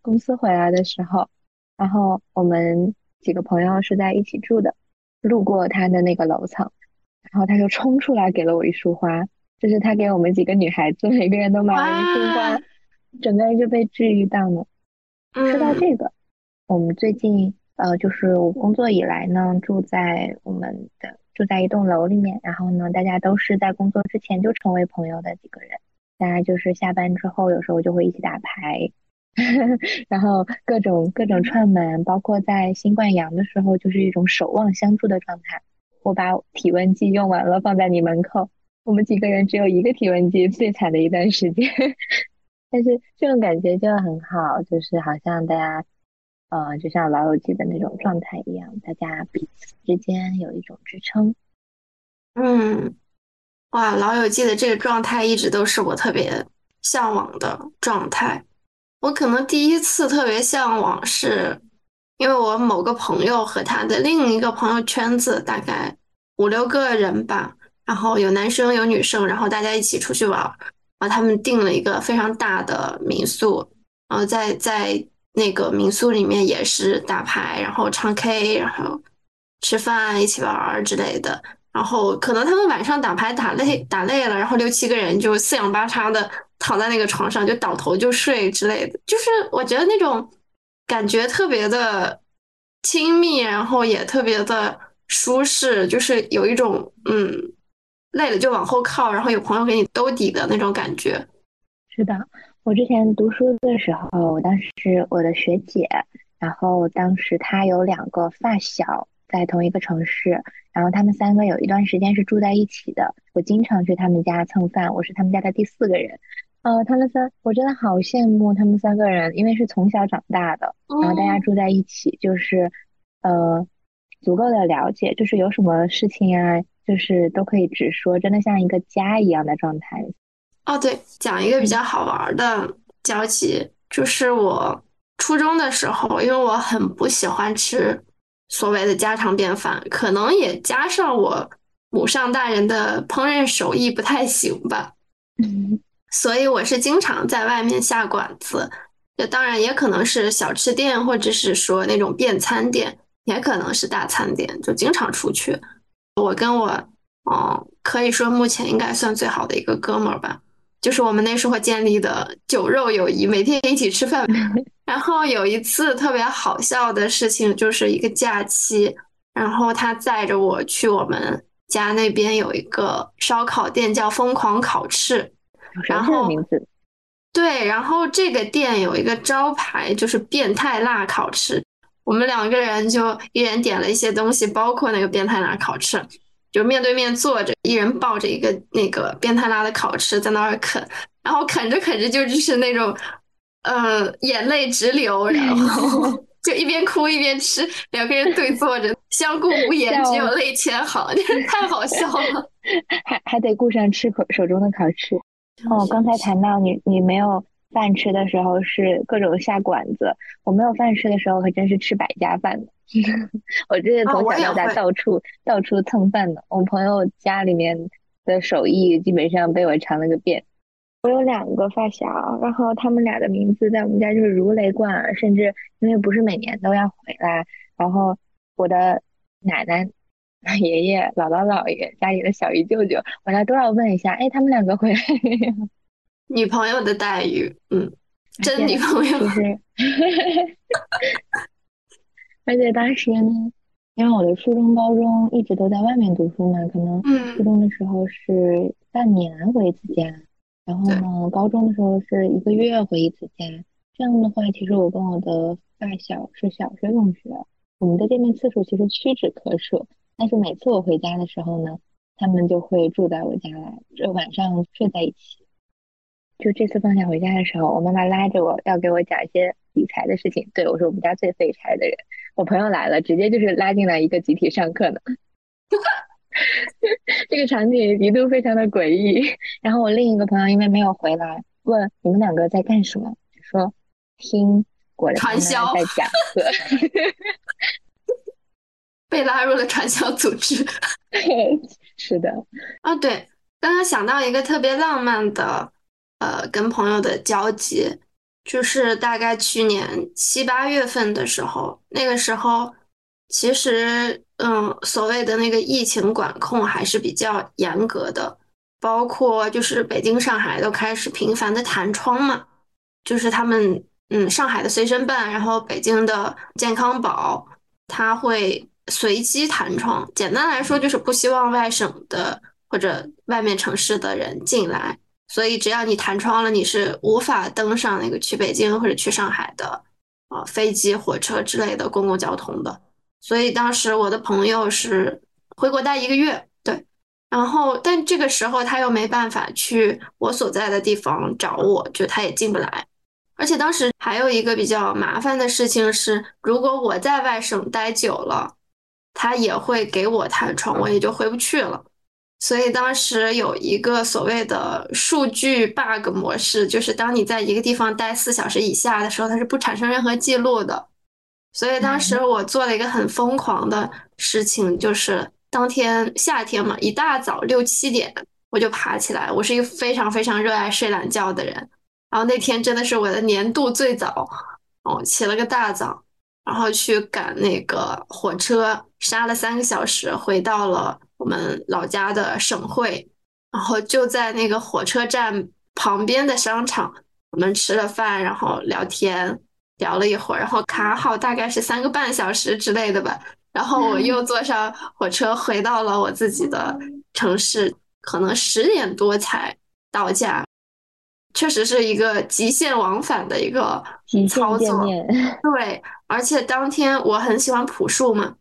公司回来的时候，然后我们几个朋友是在一起住的，路过他的那个楼层，然后他就冲出来给了我一束花，就是他给我们几个女孩子每个人都买了一束花，整个人就被治愈到了。说到这个，我们最近呃，就是我工作以来呢，住在我们的住在一栋楼里面，然后呢，大家都是在工作之前就成为朋友的几个人。大家就是下班之后，有时候就会一起打牌，然后各种各种串门，包括在新冠阳的时候，就是一种守望相助的状态。我把体温计用完了，放在你门口，我们几个人只有一个体温计，最惨的一段时间。但是这种感觉就很好，就是好像大家，呃，就像老友记的那种状态一样，大家彼此之间有一种支撑。嗯。哇，老友记的这个状态一直都是我特别向往的状态。我可能第一次特别向往，是因为我某个朋友和他的另一个朋友圈子大概五六个人吧，然后有男生有女生，然后大家一起出去玩，然后他们订了一个非常大的民宿，然后在在那个民宿里面也是打牌，然后唱 K，然后吃饭一起玩之类的。然后可能他们晚上打牌打累打累了，然后六七个人就四仰八叉的躺在那个床上，就倒头就睡之类的。就是我觉得那种感觉特别的亲密，然后也特别的舒适，就是有一种嗯累了就往后靠，然后有朋友给你兜底的那种感觉。是的，我之前读书的时候，当时我的学姐，然后当时她有两个发小。在同一个城市，然后他们三个有一段时间是住在一起的。我经常去他们家蹭饭，我是他们家的第四个人。呃，他们三，我真的好羡慕他们三个人，因为是从小长大的，然后大家住在一起，就是呃，足够的了解，就是有什么事情啊，就是都可以直说，真的像一个家一样的状态。哦，对，讲一个比较好玩的交集，就是我初中的时候，因为我很不喜欢吃。所谓的家常便饭，可能也加上我母上大人的烹饪手艺不太行吧，嗯所以我是经常在外面下馆子。这当然也可能是小吃店，或者是说那种便餐店，也可能是大餐店，就经常出去。我跟我，嗯，可以说目前应该算最好的一个哥们儿吧。就是我们那时候建立的酒肉友谊，每天一起吃饭。然后有一次特别好笑的事情，就是一个假期，然后他载着我去我们家那边有一个烧烤店，叫疯狂烤翅。然后名字。对，然后这个店有一个招牌，就是变态辣烤翅。我们两个人就一人点了一些东西，包括那个变态辣烤翅。就面对面坐着，一人抱着一个那个变态辣的烤翅在那儿啃，然后啃着啃着就就是那种，呃，眼泪直流，然后 就一边哭一边吃，两个人对坐着，相顾无言，只有泪千行，太好笑了。还还得顾上吃口手中的烤翅。哦，刚才谈到你，你没有饭吃的时候是各种下馆子，我没有饭吃的时候可真是吃百家饭 的。我这是从小到大到处到处蹭饭的。我朋友家里面的手艺基本上被我尝了个遍。我有两个发小，然后他们俩的名字在我们家就是如雷贯耳，甚至因为不是每年都要回来，然后我的奶奶、爷爷、姥姥、姥爷家里的小姨、舅舅，我家都要问一下，哎，他们两个回来没有？女朋友的待遇，嗯，真女朋友。其实，而且当时呢，因为我的初中、高中一直都在外面读书嘛，可能初中的时候是半年回一次家，然后呢，高中的时候是一个月回一次家。这样的话，其实我跟我的发小是小学同学，我们的见面次数其实屈指可数。但是每次我回家的时候呢，他们就会住在我家来，就晚上睡在一起。就这次放假回家的时候，我妈妈拉着我要给我讲一些理财的事情。对我是我们家最废柴的人。我朋友来了，直接就是拉进来一个集体上课呢。这个场景一度非常的诡异。然后我另一个朋友因为没有回来，问你们两个在干什么？说听果传销在讲课，被拉入了传销组织。是的。啊，对，刚刚想到一个特别浪漫的。呃，跟朋友的交集，就是大概去年七八月份的时候，那个时候，其实，嗯，所谓的那个疫情管控还是比较严格的，包括就是北京、上海都开始频繁的弹窗嘛，就是他们，嗯，上海的随身办，然后北京的健康宝，他会随机弹窗，简单来说就是不希望外省的或者外面城市的人进来。所以，只要你弹窗了，你是无法登上那个去北京或者去上海的啊飞机、火车之类的公共交通的。所以当时我的朋友是回国待一个月，对，然后但这个时候他又没办法去我所在的地方找我，就他也进不来。而且当时还有一个比较麻烦的事情是，如果我在外省待久了，他也会给我弹窗，我也就回不去了。所以当时有一个所谓的数据 bug 模式，就是当你在一个地方待四小时以下的时候，它是不产生任何记录的。所以当时我做了一个很疯狂的事情，就是当天夏天嘛，一大早六七点我就爬起来。我是一个非常非常热爱睡懒觉的人，然后那天真的是我的年度最早，哦，起了个大早，然后去赶那个火车，杀了三个小时，回到了。我们老家的省会，然后就在那个火车站旁边的商场，我们吃了饭，然后聊天聊了一会儿，然后卡好大概是三个半小时之类的吧，然后我又坐上火车回到了我自己的城市，可能十点多才到家，确实是一个极限往返的一个操作，对，而且当天我很喜欢朴树嘛。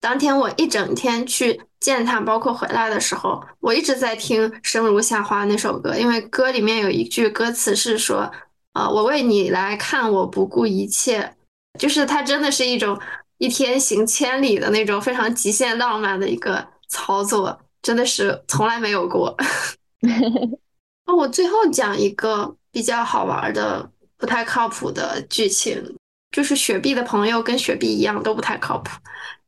当天我一整天去见他，包括回来的时候，我一直在听《生如夏花》那首歌，因为歌里面有一句歌词是说：“啊，我为你来看，我不顾一切。”就是它真的是一种一天行千里的那种非常极限浪漫的一个操作，真的是从来没有过。那 我最后讲一个比较好玩的、不太靠谱的剧情，就是雪碧的朋友跟雪碧一样都不太靠谱。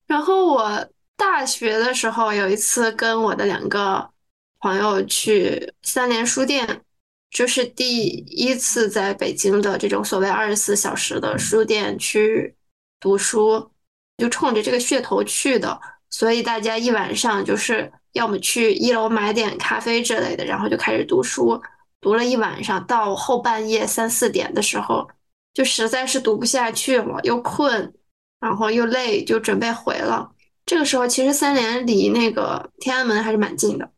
然后我大学的时候有一次跟我的两个朋友去三联书店，就是第一次在北京的这种所谓二十四小时的书店去读书，就冲着这个噱头去的。所以大家一晚上就是要么去一楼买点咖啡之类的，然后就开始读书，读了一晚上，到后半夜三四点的时候，就实在是读不下去了，又困。然后又累，就准备回了。这个时候，其实三联离那个天安门还是蛮近的。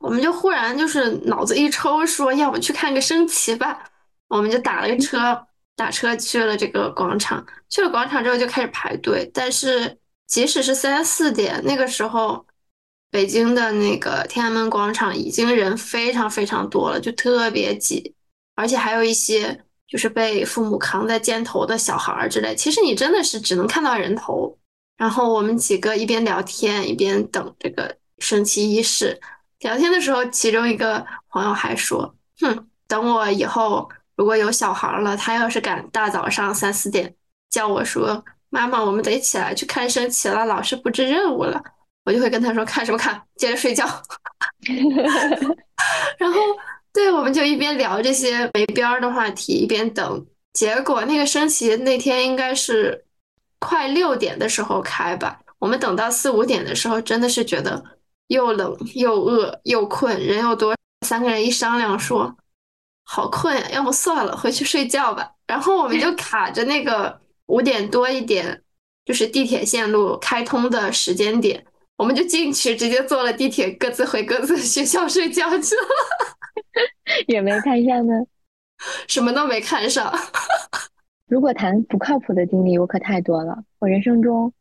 我们就忽然就是脑子一抽，说要不去看个升旗吧。我们就打了个车，打车去了这个广场。去了广场之后就开始排队。但是即使是三四点那个时候，北京的那个天安门广场已经人非常非常多了，就特别挤，而且还有一些。就是被父母扛在肩头的小孩儿之类，其实你真的是只能看到人头。然后我们几个一边聊天一边等这个升旗仪式。聊天的时候，其中一个朋友还说：“哼，等我以后如果有小孩了，他要是敢大早上三四点叫我说：“妈妈，我们得起来去看升旗了，老师布置任务了。”我就会跟他说：“看什么看？接着睡觉。”然后，对，我们就一边聊这些没边儿的话题，一边等。结果那个升旗那天应该是快六点的时候开吧，我们等到四五点的时候，真的是觉得又冷又饿又困，人又多，三个人一商量说。好困呀，要么算了，回去睡觉吧。然后我们就 卡着那个五点多一点，就是地铁线路开通的时间点，我们就进去，直接坐了地铁，各自回各自的学校睡觉去了。也没看上呢，什么都没看上。如果谈不靠谱的经历，我可太多了。我人生中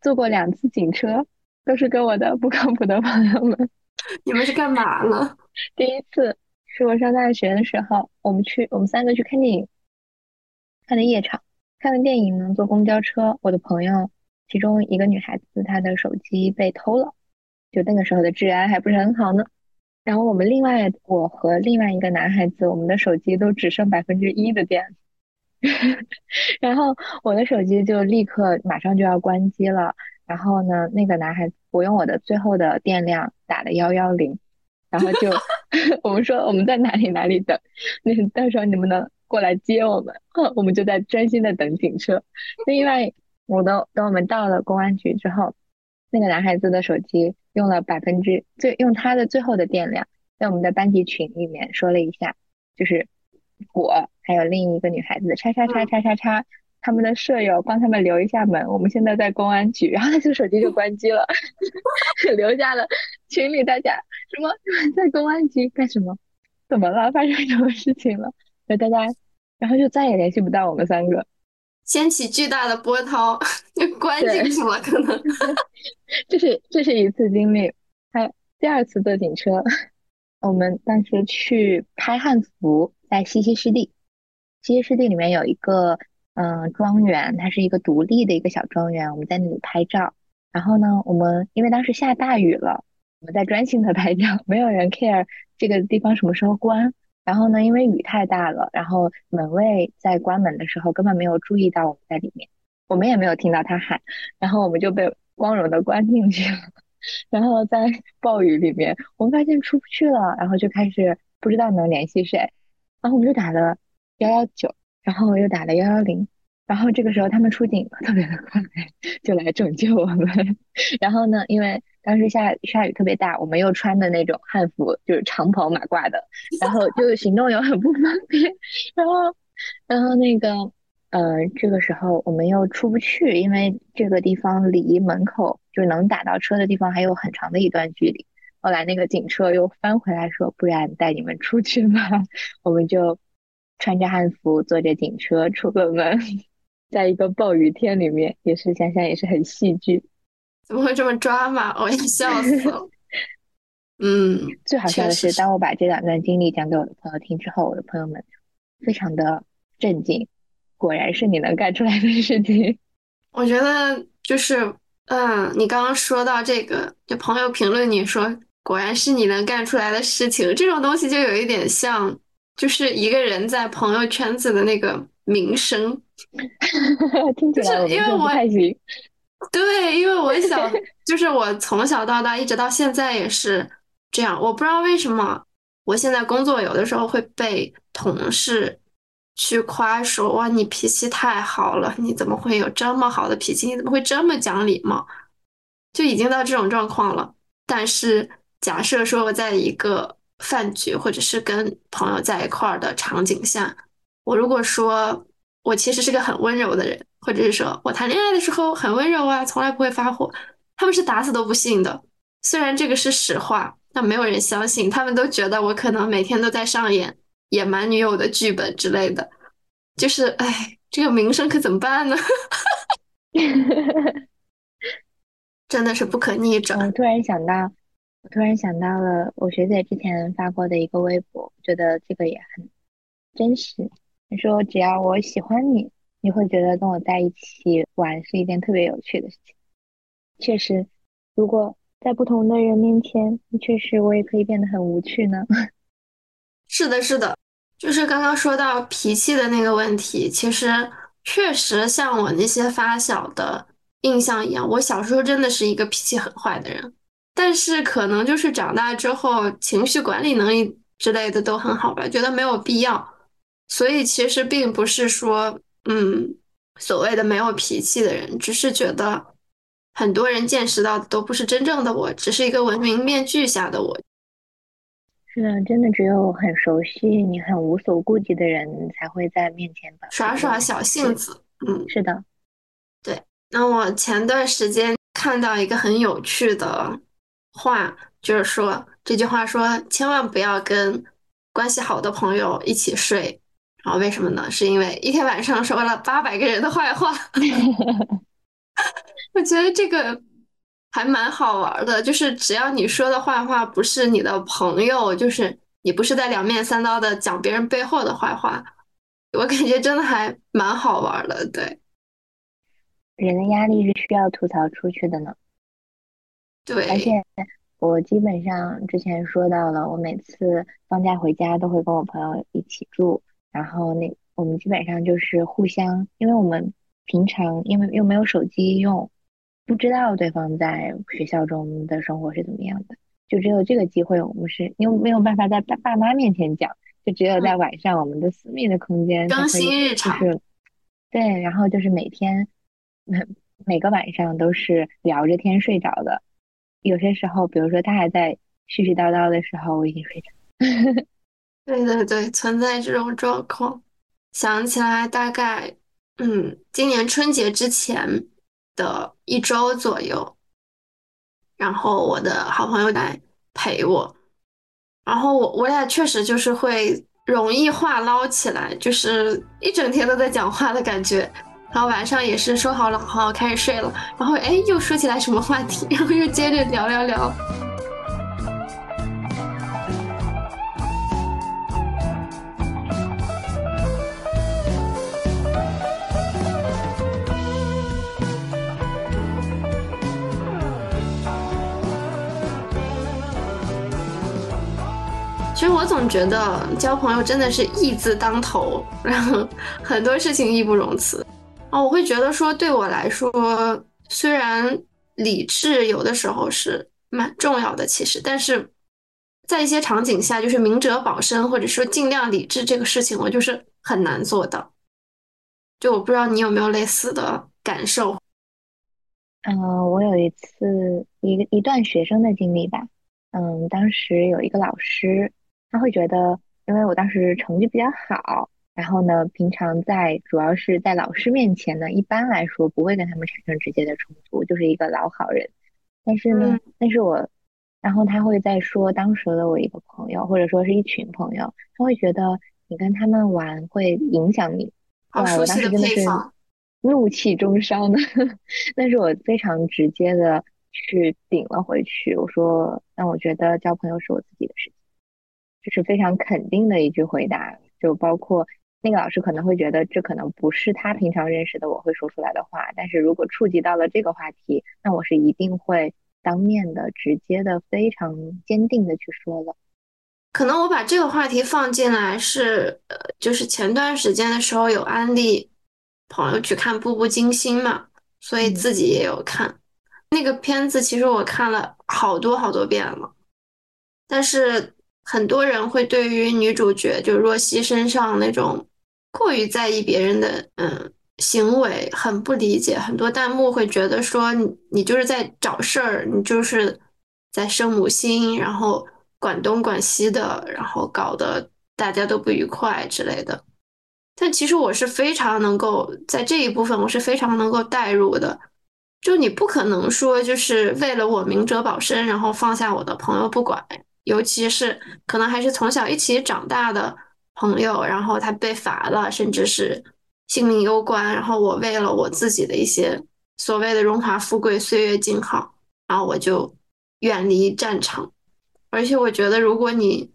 坐过两次警车，都是跟我的不靠谱的朋友们。你们是干嘛了？第一次。是我上大学的时候，我们去，我们三个去看电影，看的夜场。看完电影呢，坐公交车，我的朋友其中一个女孩子，她的手机被偷了，就那个时候的治安还不是很好呢。然后我们另外，我和另外一个男孩子，我们的手机都只剩百分之一的电，然后我的手机就立刻马上就要关机了。然后呢，那个男孩，我用我的最后的电量打了幺幺零。然后就 我们说我们在哪里哪里等，那到时候你们能过来接我们，我们就在专心的等警车。另外，我都等我们到了公安局之后，那个男孩子的手机用了百分之最用他的最后的电量，在我们的班级群里面说了一下，就是我还有另一个女孩子叉叉叉叉叉叉。他们的舍友帮他们留一下门，我们现在在公安局，然后他就手机就关机了，留下了群里大家什么在公安局干什么？怎么了？发生什么事情了？就大家，然后就再也联系不到我们三个，掀起巨大的波涛，就关进去了，可能。这是这是一次经历，还有第二次坐警车，我们当时去拍汉服，在西溪湿地，西溪湿地里面有一个。嗯，庄园它是一个独立的一个小庄园，我们在那里拍照。然后呢，我们因为当时下大雨了，我们在专心的拍照，没有人 care 这个地方什么时候关。然后呢，因为雨太大了，然后门卫在关门的时候根本没有注意到我们在里面，我们也没有听到他喊，然后我们就被光荣的关进去了。然后在暴雨里面，我们发现出不去了，然后就开始不知道能联系谁，然后我们就打了幺幺九。然后我又打了幺幺零，然后这个时候他们出警特别的快，就来拯救我们。然后呢，因为当时下下雨特别大，我们又穿的那种汉服，就是长袍马褂的，然后就行动又很不方便。然后，然后那个，呃，这个时候我们又出不去，因为这个地方离门口就能打到车的地方还有很长的一段距离。后来那个警车又翻回来说，不然带你们出去吧，我们就。穿着汉服，坐着警车出了门，在一个暴雨天里面，也是想想也是很戏剧。怎么会这么抓马？我要笑死了。嗯，最好笑的是，当我把这两段经历讲给我的朋友听之后，我的朋友们非常的震惊。果然是你能干出来的事情。我觉得就是，嗯，你刚刚说到这个，就朋友评论你说，果然是你能干出来的事情，这种东西就有一点像。就是一个人在朋友圈子的那个名声，听起来因为我太行。对，因为我想，就是我从小到大一直到现在也是这样。我不知道为什么，我现在工作有的时候会被同事去夸说：“哇，你脾气太好了，你怎么会有这么好的脾气？你怎么会这么讲礼貌？”就已经到这种状况了。但是假设说我在一个。饭局或者是跟朋友在一块儿的场景下，我如果说我其实是个很温柔的人，或者是说我谈恋爱的时候很温柔啊，从来不会发火，他们是打死都不信的。虽然这个是实话，但没有人相信，他们都觉得我可能每天都在上演野蛮女友的剧本之类的。就是，哎，这个名声可怎么办呢？真的是不可逆转。我突然想到。我突然想到了我学姐之前发过的一个微博，觉得这个也很真实。她说：“只要我喜欢你，你会觉得跟我在一起玩是一件特别有趣的事情。”确实，如果在不同的人面前，确实我也可以变得很无趣呢。是的，是的，就是刚刚说到脾气的那个问题，其实确实像我那些发小的印象一样，我小时候真的是一个脾气很坏的人，但是可能就是长大之后情绪管理能力之类的都很好吧，觉得没有必要，所以其实并不是说，嗯，所谓的没有脾气的人，只是觉得很多人见识到的都不是真正的我，只是一个文明面具下的我。是的，真的只有很熟悉你、很无所顾忌的人才会在面前耍耍小性子。嗯，是的，对。那我前段时间看到一个很有趣的话，就是说这句话说千万不要跟关系好的朋友一起睡。然后为什么呢？是因为一天晚上说了八百个人的坏话。我觉得这个。还蛮好玩的，就是只要你说的坏话不是你的朋友，就是你不是在两面三刀的讲别人背后的坏话，我感觉真的还蛮好玩的。对，人的压力是需要吐槽出去的呢。对，而且我基本上之前说到了，我每次放假回家都会跟我朋友一起住，然后那我们基本上就是互相，因为我们平常因为又没有手机用。不知道对方在学校中的生活是怎么样的，就只有这个机会，我们是因为没有办法在爸爸妈面前讲，就只有在晚上我们的私密的空间更新日常。对，然后就是每天每 每个晚上都是聊着天睡着的，有些时候，比如说他还在絮絮叨叨的时候，我已经睡着。对对对，存在这种状况。想起来，大概嗯，今年春节之前。的一周左右，然后我的好朋友来陪我，然后我我俩确实就是会容易话唠起来，就是一整天都在讲话的感觉，然后晚上也是说好了，好开始睡了，然后哎又说起来什么话题，然后又接着聊聊聊。其实我总觉得交朋友真的是义字当头，然后很多事情义不容辞。啊。我会觉得说，对我来说，虽然理智有的时候是蛮重要的，其实，但是在一些场景下，就是明哲保身或者说尽量理智这个事情，我就是很难做到。就我不知道你有没有类似的感受。嗯，我有一次一个一段学生的经历吧。嗯，当时有一个老师。他会觉得，因为我当时成绩比较好，然后呢，平常在主要是在老师面前呢，一般来说不会跟他们产生直接的冲突，就是一个老好人。但是呢，但是我，然后他会在说当时的我一个朋友，或者说是一群朋友，他会觉得你跟他们玩会影响你。哇，我当时真的是怒气中烧呢，但是我非常直接的去顶了回去，我说，那我觉得交朋友是我自己的事情。就是非常肯定的一句回答，就包括那个老师可能会觉得这可能不是他平常认识的我会说出来的话，但是如果触及到了这个话题，那我是一定会当面的、直接的、非常坚定的去说的。可能我把这个话题放进来是，呃，就是前段时间的时候有安利朋友去看《步步惊心》嘛，所以自己也有看那个片子。其实我看了好多好多遍了，但是。很多人会对于女主角就若曦身上那种过于在意别人的嗯行为很不理解，很多弹幕会觉得说你你就是在找事儿，你就是在生母心，然后管东管西的，然后搞得大家都不愉快之类的。但其实我是非常能够在这一部分，我是非常能够代入的。就你不可能说就是为了我明哲保身，然后放下我的朋友不管。尤其是可能还是从小一起长大的朋友，然后他被罚了，甚至是性命攸关，然后我为了我自己的一些所谓的荣华富贵、岁月静好，然后我就远离战场。而且我觉得，如果你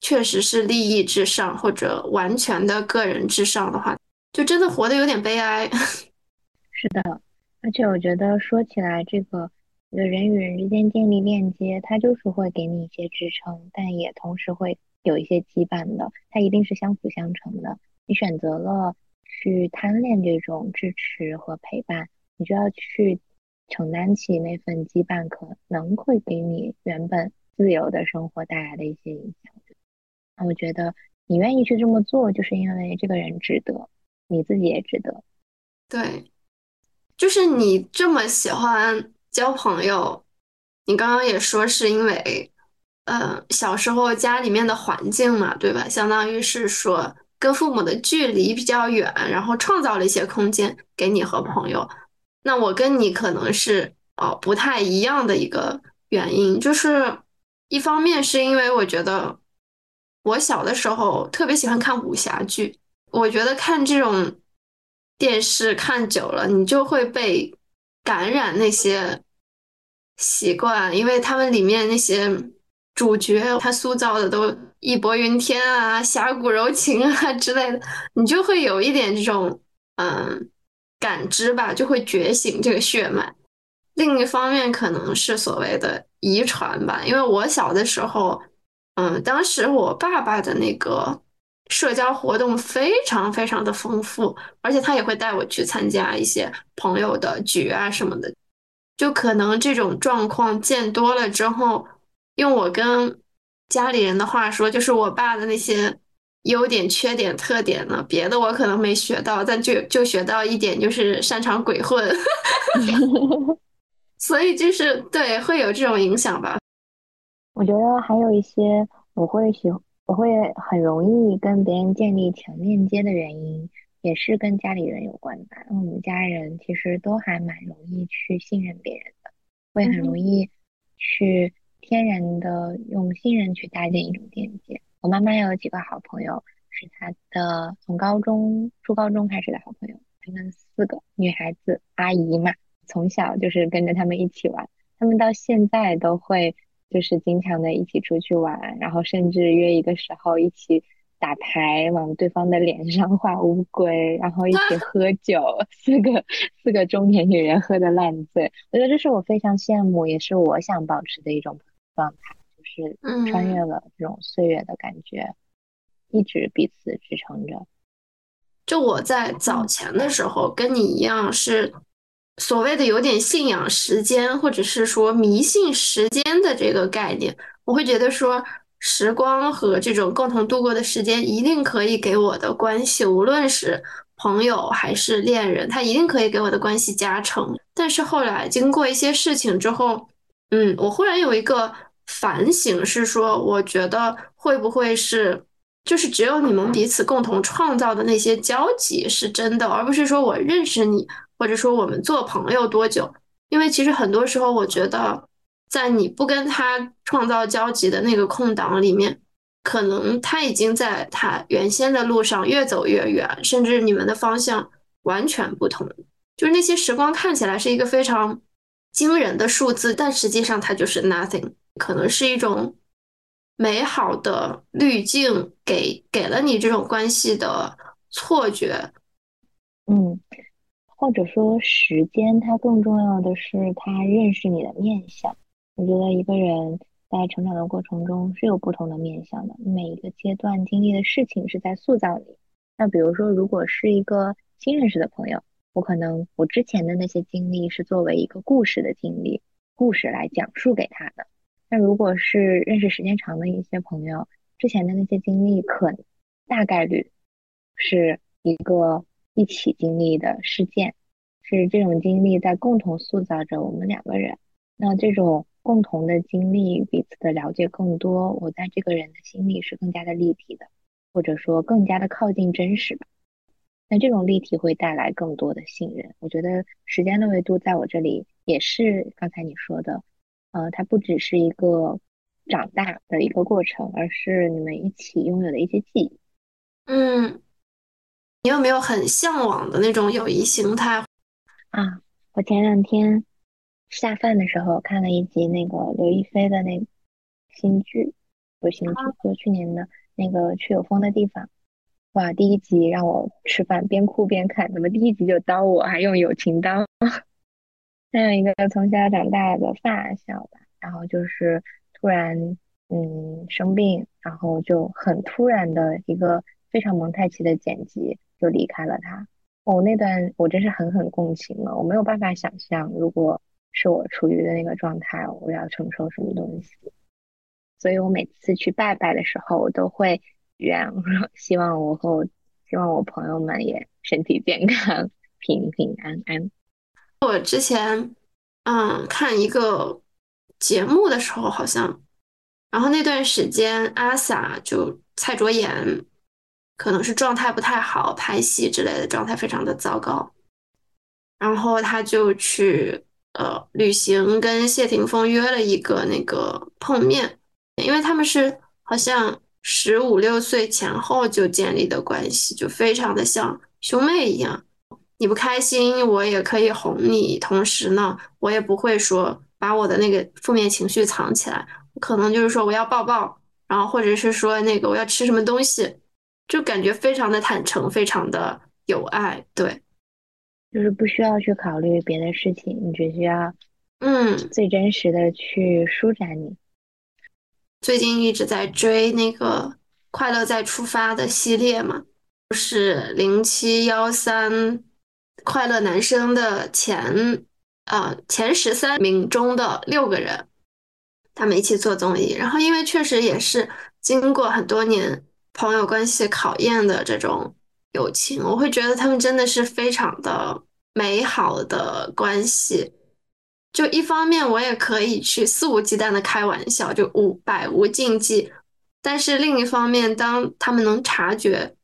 确实是利益至上或者完全的个人至上的话，就真的活得有点悲哀。是的，而且我觉得说起来这个。人与人之间建立链接，它就是会给你一些支撑，但也同时会有一些羁绊的，它一定是相辅相成的。你选择了去贪恋这种支持和陪伴，你就要去承担起那份羁绊可能会给你原本自由的生活带来的一些影响。那我觉得你愿意去这么做，就是因为这个人值得，你自己也值得。对，就是你这么喜欢交朋友，你刚刚也说是因为。呃，小时候家里面的环境嘛，对吧？相当于是说跟父母的距离比较远，然后创造了一些空间给你和朋友。那我跟你可能是哦不太一样的一个原因，就是一方面是因为我觉得我小的时候特别喜欢看武侠剧，我觉得看这种电视看久了，你就会被感染那些习惯，因为他们里面那些。主角他塑造的都义薄云天啊，侠骨柔情啊 之类的，你就会有一点这种嗯感知吧，就会觉醒这个血脉。另一方面可能是所谓的遗传吧，因为我小的时候，嗯，当时我爸爸的那个社交活动非常非常的丰富，而且他也会带我去参加一些朋友的局啊什么的，就可能这种状况见多了之后。用我跟家里人的话说，就是我爸的那些优点、缺点、特点呢，别的我可能没学到，但就就学到一点，就是擅长鬼混，所以就是对会有这种影响吧。我觉得还有一些我会喜，我会很容易跟别人建立强链接的原因，也是跟家里人有关吧。我们家人其实都还蛮容易去信任别人的，会很容易去。天然的用信任去搭建一种连接。我妈妈有几个好朋友，是她的从高中、初高中开始的好朋友。她们四个女孩子阿姨嘛，从小就是跟着他们一起玩。他们到现在都会就是经常的一起出去玩，然后甚至约一个时候一起打牌，往对方的脸上画乌龟，然后一起喝酒。四个四个中年女人喝的烂醉，我觉得这是我非常羡慕，也是我想保持的一种。状态就是穿越了这种岁月的感觉，一直彼此支撑着。就我在早前的时候跟你一样，是所谓的有点信仰时间，或者是说迷信时间的这个概念。我会觉得说，时光和这种共同度过的时间，一定可以给我的关系，无论是朋友还是恋人，他一定可以给我的关系加成。但是后来经过一些事情之后，嗯，我忽然有一个。反省是说，我觉得会不会是，就是只有你们彼此共同创造的那些交集是真的，而不是说我认识你，或者说我们做朋友多久？因为其实很多时候，我觉得在你不跟他创造交集的那个空档里面，可能他已经在他原先的路上越走越远，甚至你们的方向完全不同。就是那些时光看起来是一个非常惊人的数字，但实际上它就是 nothing。可能是一种美好的滤镜，给给了你这种关系的错觉。嗯，或者说时间，它更重要的是他认识你的面相。我觉得一个人在成长的过程中是有不同的面相的，每一个阶段经历的事情是在塑造你。那比如说，如果是一个新认识的朋友，我可能我之前的那些经历是作为一个故事的经历，故事来讲述给他的。那如果是认识时间长的一些朋友，之前的那些经历，可大概率是一个一起经历的事件，是这种经历在共同塑造着我们两个人。那这种共同的经历，彼此的了解更多，我在这个人的心里是更加的立体的，或者说更加的靠近真实吧。那这种立体会带来更多的信任。我觉得时间的维度在我这里也是刚才你说的。呃，它不只是一个长大的一个过程，而是你们一起拥有的一些记忆。嗯，你有没有很向往的那种友谊形态啊？我前两天下饭的时候看了一集那个刘亦菲的那新剧，不是新剧，就去年的那个《去有风的地方》。哇，第一集让我吃饭边哭边看，怎么第一集就刀我，还用友情刀？还有一个从小长大的发小吧，然后就是突然嗯生病，然后就很突然的一个非常蒙太奇的剪辑就离开了他。哦，那段我真是狠狠共情了，我没有办法想象，如果是我处于的那个状态，我要承受什么东西。所以我每次去拜拜的时候，我都会愿 希望我和我希望我朋友们也身体健康、平平安安。我之前嗯看一个节目的时候，好像，然后那段时间阿 sa 就蔡卓妍。可能是状态不太好，拍戏之类的状态非常的糟糕，然后他就去呃旅行，跟谢霆锋约了一个那个碰面，因为他们是好像十五六岁前后就建立的关系，就非常的像兄妹一样。你不开心，我也可以哄你，同时呢，我也不会说把我的那个负面情绪藏起来，可能就是说我要抱抱，然后或者是说那个我要吃什么东西。就感觉非常的坦诚，非常的有爱，对，就是不需要去考虑别的事情，你只需要，嗯，最真实的去舒展你。最近一直在追那个《快乐再出发》的系列嘛，是零七幺三快乐男生的前呃前十三名中的六个人，他们一起做综艺，然后因为确实也是经过很多年。朋友关系考验的这种友情，我会觉得他们真的是非常的美好的关系。就一方面，我也可以去肆无忌惮的开玩笑，就无百无禁忌；但是另一方面，当他们能察觉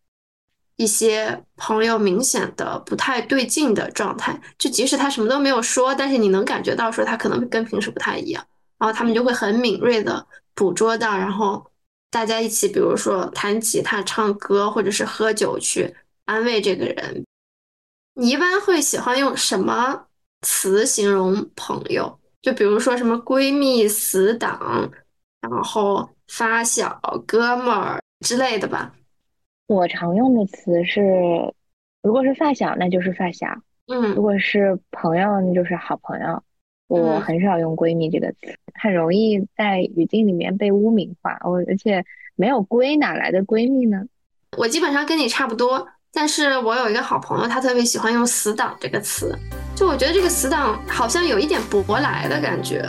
一些朋友明显的不太对劲的状态，就即使他什么都没有说，但是你能感觉到说他可能跟平时不太一样，然后他们就会很敏锐的捕捉到，然后。大家一起，比如说弹吉他、唱歌，或者是喝酒去安慰这个人。你一般会喜欢用什么词形容朋友？就比如说什么闺蜜、死党，然后发小、哥们儿之类的吧。我常用的词是，如果是发小，那就是发小；嗯，如果是朋友，那就是好朋友。我很少用闺蜜这个词，很容易在语境里面被污名化。我而且没有闺，哪来的闺蜜呢？我基本上跟你差不多，但是我有一个好朋友，他特别喜欢用死党这个词。就我觉得这个死党好像有一点舶来的感觉，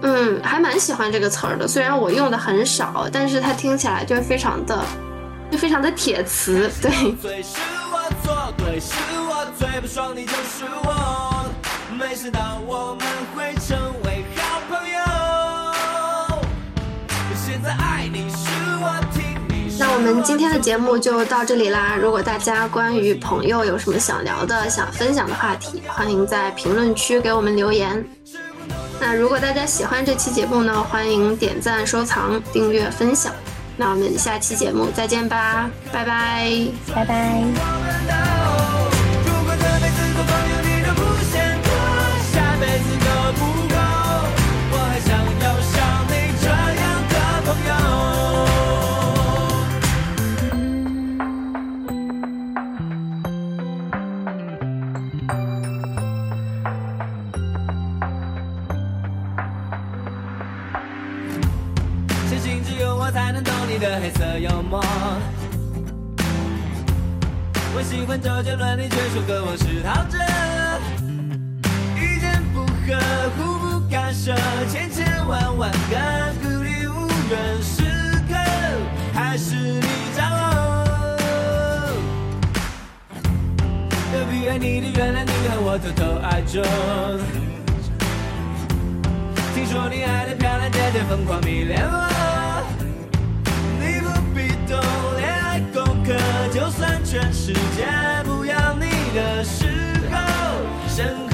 嗯，还蛮喜欢这个词儿的。虽然我用的很少，但是它听起来就非常的，就非常的铁磁，对。没想到我们会成为好朋友。现在爱你是我听你那我们今天的节目就到这里啦。如果大家关于朋友有什么想聊的、想分享的话题，欢迎在评论区给我们留言。那如果大家喜欢这期节目呢，欢迎点赞、收藏、订阅、分享。那我们下期节目再见吧，拜拜，拜拜。的黑色幽默，我喜欢周杰伦，你却说歌我是陶喆。意见不合，互不干涉，千千万万个孤立无援时刻，还是你掌握。隔壁爱你的原来你和我偷偷爱着，听说你爱的漂亮姐姐疯狂迷恋我。可就算全世界不要你的时候，